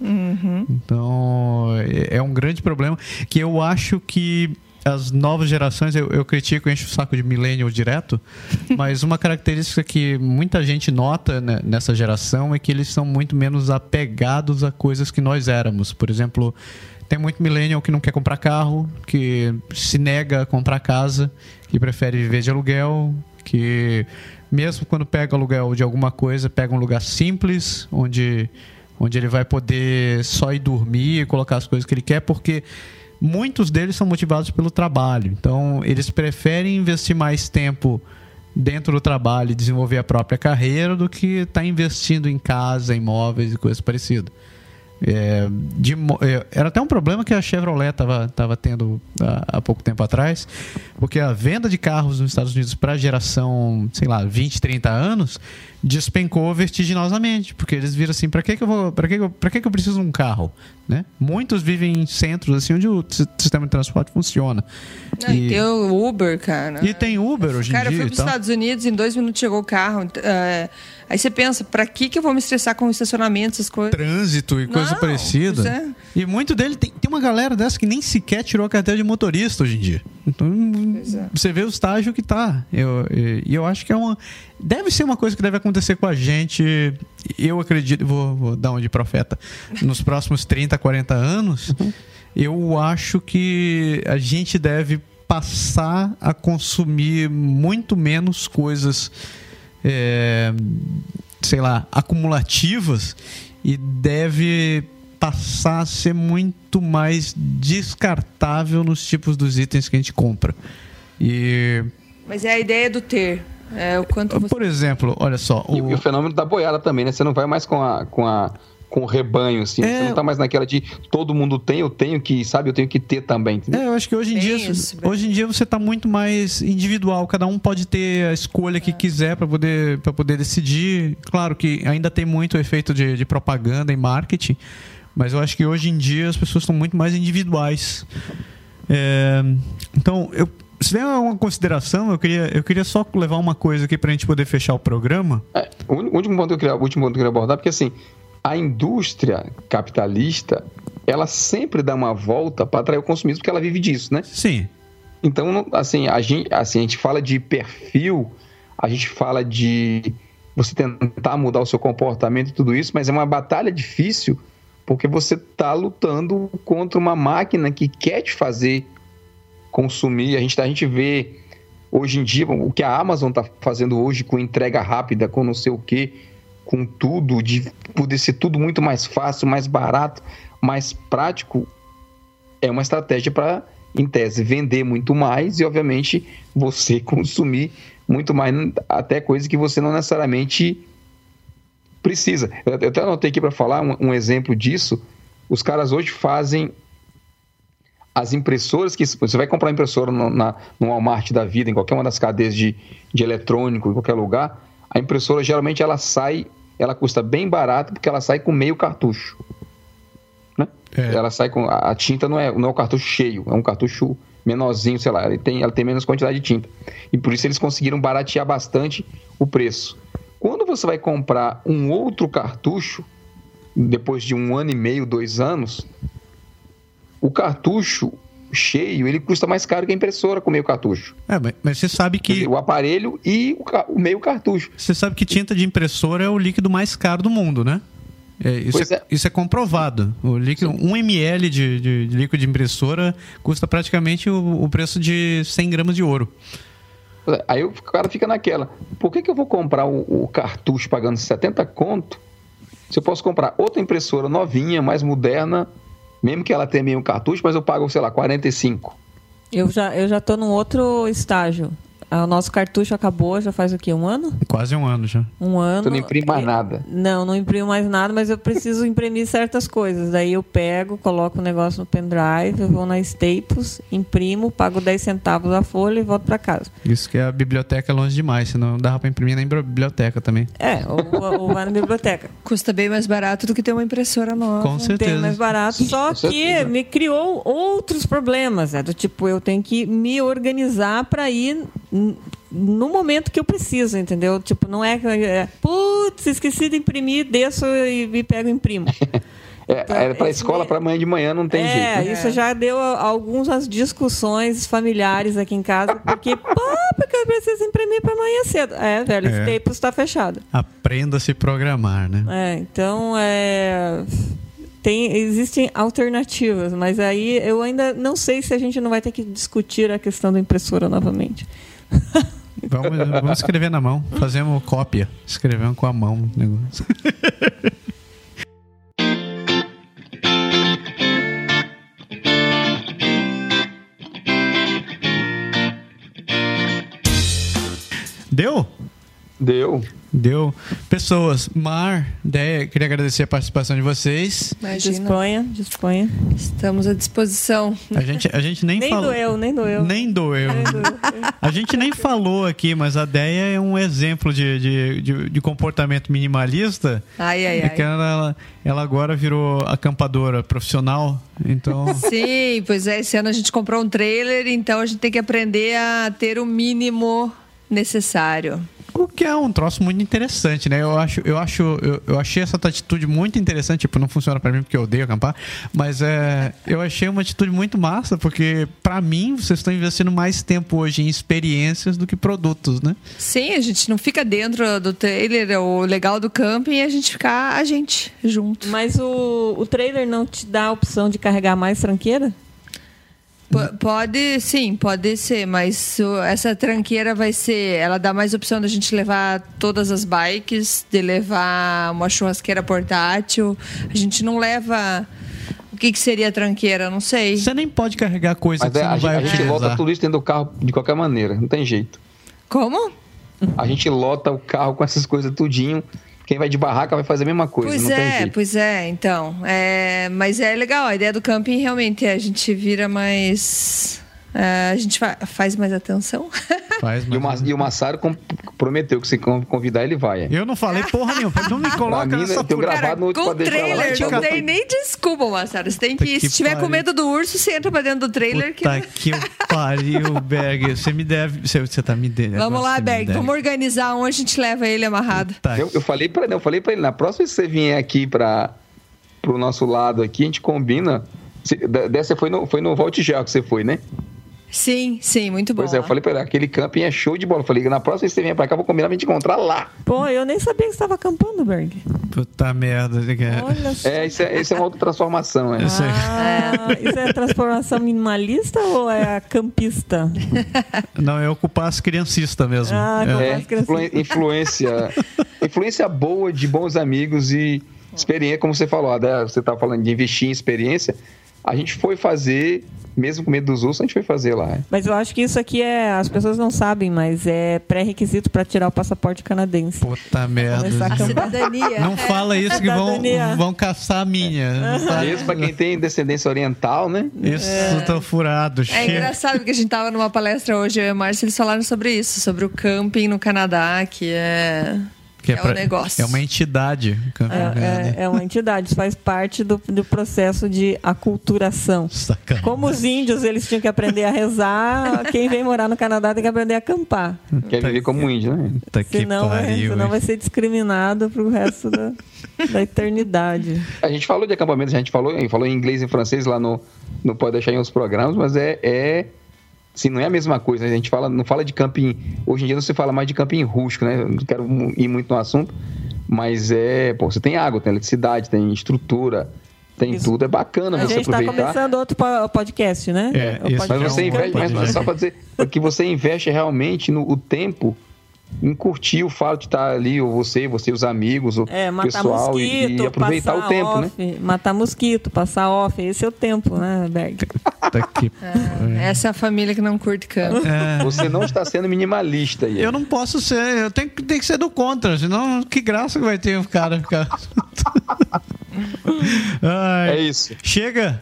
Então, é, é um grande problema que eu acho que as novas gerações, eu, eu critico e encho o saco de millennial direto, mas uma característica que muita gente nota né, nessa geração é que eles são muito menos apegados a coisas que nós éramos. Por exemplo, tem muito millennial que não quer comprar carro, que se nega a comprar casa, que prefere viver de aluguel, que mesmo quando pega aluguel de alguma coisa, pega um lugar simples, onde, onde ele vai poder só ir dormir e colocar as coisas que ele quer, porque muitos deles são motivados pelo trabalho. Então, eles preferem investir mais tempo dentro do trabalho e desenvolver a própria carreira do que estar investindo em casa, imóveis e coisas parecidas. É, de é, era até um problema que a Chevrolet estava tava tendo há, há pouco tempo atrás, porque a venda de carros nos Estados Unidos para a geração, sei lá, 20, 30 anos, despencou vertiginosamente, porque eles viram assim, para que que eu vou, para que que eu, que que eu preciso de um carro, né? Muitos vivem em centros assim onde o si- sistema de transporte funciona. Não, e tem o Uber, cara. e tem Uber hoje Cara, em eu dia fui e para os. Estados Unidos, em dois minutos chegou o carro. é, aí você pensa, pra que, que eu vou me estressar com estacionamento, essas coisas? trânsito e coisa Não, parecida. pois é. E muito dele tem, tem uma galera dessa que nem sequer tirou a carteira de motorista hoje em dia. Então é. você vê o estágio que tá. Eu, e e eu acho que é uma. Deve ser uma coisa que deve acontecer com a gente. Eu acredito, vou, vou dar um de profeta. Nos próximos 30, 40 anos, eu acho que a gente deve passar a consumir muito menos coisas. É, sei lá, acumulativas e deve passar a ser muito mais descartável nos tipos dos itens que a gente compra. E Mas é a ideia do ter. É o quanto você... por exemplo, olha só, E, o- e o fenômeno da boiada também, né? Você não vai mais com a. Com a com o rebanho, assim. É. Você não tá mais naquela de todo mundo tem, eu tenho que, sabe, eu tenho que ter também. entendeu? É, eu acho que hoje em, Tem dia, isso, hoje em dia você está muito mais individual. Cada um pode ter a escolha que quiser para poder, pra poder decidir. Claro que ainda tem muito efeito de, de propaganda e marketing, mas eu acho que hoje em dia as pessoas estão muito mais individuais. É, então, eu, se tiver uma consideração, eu queria, eu queria só levar uma coisa aqui para a gente poder fechar o programa. É, o último ponto que eu queria, o último ponto que eu queria abordar, porque assim, a indústria capitalista, ela sempre dá uma volta para atrair o consumismo, porque ela vive disso, né? Sim, Então, assim a, gente, assim, a gente fala de perfil, a gente fala de você tentar mudar o seu comportamento e tudo isso, mas é uma batalha difícil porque você está lutando contra uma máquina que quer te fazer consumir. A gente, a gente vê hoje em dia o que a Amazon está fazendo hoje com entrega rápida, com não sei o quê, com tudo, de poder ser tudo muito mais fácil, mais barato, mais prático, é uma estratégia para, em tese, vender muito mais e, obviamente, você consumir muito mais, até coisa que você não necessariamente precisa. Eu até anotei aqui para falar um, um exemplo disso. Os caras hoje fazem as impressoras que você vai comprar impressora no, na, no Walmart da vida, em qualquer uma das cadeias de, de eletrônico, em qualquer lugar, a impressora geralmente ela sai, ela custa bem barato porque ela sai com meio cartucho. Né? É. Ela sai com a tinta não é, não é o cartucho cheio, é um cartucho menorzinho, sei lá, ele tem, ela tem menos quantidade de tinta. E por isso eles conseguiram baratear bastante o preço. Quando você vai comprar um outro cartucho, depois de um ano e meio, dois anos, o cartucho cheio ele custa mais caro que a impressora com meio cartucho. é, mas, você sabe Quer dizer, que O aparelho e o, o meio cartucho. você sabe que tinta de impressora é o líquido mais caro do mundo, né? É, isso, é, é. isso é comprovado. O líquido, 1 ml de, de, de líquido de impressora custa praticamente o, o preço de 100 gramas de ouro. Aí o cara fica naquela. Por que, que eu vou comprar o, o cartucho pagando 70 conto se eu posso comprar outra impressora novinha, mais moderna, mesmo que ela tenha meio cartucho, mas eu pago, sei lá, 45? Eu já, eu já tô num outro estágio. Ah, O nosso cartucho acabou já faz o quê? Um ano? Quase um ano já. Um ano. Tu não imprime mais É, nada. Não, não imprimo mais nada, mas eu preciso imprimir certas coisas. Daí eu pego, coloco o negócio no pendrive, eu vou na Staples, imprimo, pago 10 centavos a folha e volto para casa. Isso que a biblioteca é longe demais, senão dava pra imprimir na biblioteca também. É, ou, ou vai na biblioteca. Custa bem mais barato do que ter uma impressora nova. Com certeza. Tem mais barato, só que certeza. me criou outros problemas. É do tipo, eu tenho que me organizar para ir no momento que eu preciso, entendeu? Tipo, não é que é, putz, esqueci de imprimir, desço e, e pego e imprimo. É, Então, é para esse escola, me- para amanhã de manhã não tem é, jeito. né? isso já deu a- algumas discussões familiares aqui em casa, porque, pô, porque eu preciso imprimir para amanhã cedo. É, velho, É. Staples está fechado. Aprenda a se programar, né? É, então é. Tem, existem alternativas, mas aí eu ainda não sei se a gente não vai ter que discutir a questão da impressora novamente. Vamos, vamos escrever na mão. Fazemos cópia. Escrevemos com a mão negócio. Deu. Deu. Pessoas, Mar, Deia, queria agradecer a participação de vocês. Imagina. Disponha, disponha. Estamos à disposição. A gente, a gente nem, Nem falou. doeu, nem doeu. Nem doeu. Nem doeu. A gente nem falou aqui, mas a Deia é um exemplo de, de, de, de comportamento minimalista. Ai, ai, É que ai. ela, ela agora virou acampadora profissional, então Sim, pois é. Esse ano a gente comprou um trailer, então a gente tem que aprender a ter o mínimo necessário. o que é um troço muito interessante, né? Eu acho, eu acho, eu, eu achei essa atitude muito interessante. Tipo, não funciona pra mim porque eu odeio acampar, mas é, eu achei uma atitude muito massa porque pra mim vocês estão investindo mais tempo hoje em experiências do que produtos, né? Sim, a gente não fica dentro do trailer. O legal do camping é a gente ficar a gente junto. Mas o, o trailer não te dá a opção de carregar mais tranqueira? P- pode, sim, pode ser, mas essa tranqueira vai ser. Ela dá mais opção da gente levar todas as bikes, de levar uma churrasqueira portátil. A gente não leva. O que, que seria a tranqueira? Não sei. Você nem pode carregar coisa Mas que é, você a, vai a gente lota tudo isso dentro do carro de qualquer maneira, não tem jeito. Como? A gente lota o carro com essas coisas tudinho. Quem vai de barraca vai fazer a mesma coisa, Pois não tem é, pois é, então. É, mas é legal, a ideia do camping realmente é a gente vira mais. É, a gente fa- faz mais atenção. Faz, E o, Ma- e o Massaro com- prometeu que se con- convidar, ele vai. Eu não falei porra nenhuma. Não me coloca Pra mim, nessa porra. gravado no outro com pra deixar lá. trailer, não Cara, tem nem desculpa, Marcelo. Você tem que, Puta que se tiver com pariu. medo do urso, você entra pra dentro do trailer. Que... Puta que pariu, Berg. Você me deve. Você, você tá me devendo. Vamos lá, Berg. Vamos organizar um, a gente leva ele amarrado. Tá. Eu, eu falei para ele, eu falei para ele, na próxima vez que você vier aqui para pro nosso lado aqui, a gente combina. Se- Dessa foi no, foi no Voltigel que você foi, né? Sim, sim, muito bom. Pois é, eu falei para ele, aquele camping é show de bola. Eu falei, na próxima vez que você vier para cá, eu vou combinar pra gente encontrar lá. Pô, eu nem sabia que você estava acampando, Berg. Puta merda. Olha só. É, isso é, isso é uma outra transformação, é. Isso aí. Ah, isso é transformação minimalista ou é a campista? Não, é ocupar as criancistas mesmo. Ah, É. É, as influência, influência boa de bons amigos e experiência, como você falou, você estava falando de investir em experiência. A gente foi fazer, mesmo com medo dos ursos, a gente foi fazer lá. é. Mas eu acho que isso aqui é. As pessoas não sabem, mas é pré-requisito para tirar o passaporte canadense. Puta merda. A cidadania. Não fala isso que vão, vão caçar a minha. Mesmo para quem tem descendência oriental, né? Isso tá furado. É engraçado porque a gente tava numa palestra hoje, eu e a Márcia, eles falaram sobre isso, sobre o camping no Canadá, que é, Que é, pra- um negócio. É uma entidade. É, é, é uma entidade, isso faz parte do, do processo de aculturação. Sacanagem. Como os índios eles tinham que aprender a rezar, quem vem morar no Canadá tem que aprender a acampar. Quer viver como índio, né? Que Senão, é, pariu. senão vai ser discriminado pro resto da, da eternidade. A gente falou de acampamentos, a gente falou, falou em inglês e em francês lá no. Não pode deixar em outros programas, mas é. é Assim, não é a mesma coisa. A gente fala, não fala de camping. Hoje em dia não se fala mais de camping rústico, né? Eu não quero ir muito no assunto. Mas é. Pô, você tem água, tem eletricidade, tem estrutura, tem Isso. tudo. É bacana A você gente está aproveitar. começando outro po- podcast, né? É, O esse Mas já é um você investe, mas, mas só para dizer que você investe realmente no o tempo em curtir o fato de estar ali, ou você, você, os amigos, o É, matar pessoal, e- mosquito, e, aproveitar passar o tempo, né? off, Matar mosquito, passar off, esse é o tempo, né, Berg? Puta que Essa é a família que não curte camping. É. Você não está sendo minimalista aí. Eu não posso ser, eu tenho, que- tenho que ser do contra, senão que graça que vai ter o cara ficar. Ai, É isso. Chega!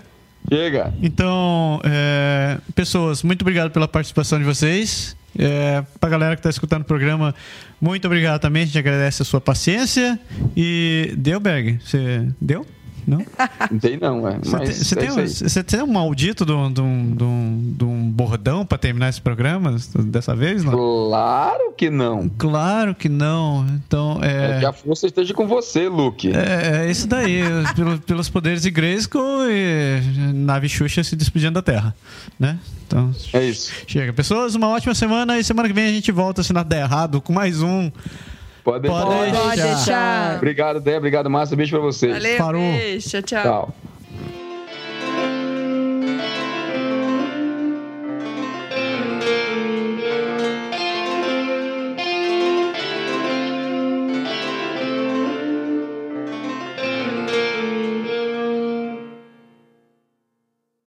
Chega. Então, é, pessoas, muito obrigado pela participação de vocês. É, pra galera que tá escutando o programa, muito obrigado também. A gente agradece a sua paciência. E deu, Berg? Você deu? Não? Não tem não, é. Você Mas tem, você é tem, um- maldito de um, de um- de um- bordão pra terminar esse programa dessa vez? Não? Claro que não. Claro que não. Então, É. é. Que a força esteja com você, Luke. É, é isso daí, pelo- pelos poderes de Grayskull e nave Xuxa se despedindo da Terra, né? Então, É isso. chega. Pessoas, uma ótima semana e semana que vem a gente volta, se nada der errado, com mais um. Pode deixar. Pode deixar. Obrigado, Dé. Obrigado, Márcio. Beijo pra vocês. Valeu, Parou. beijo, tchau. Tchau.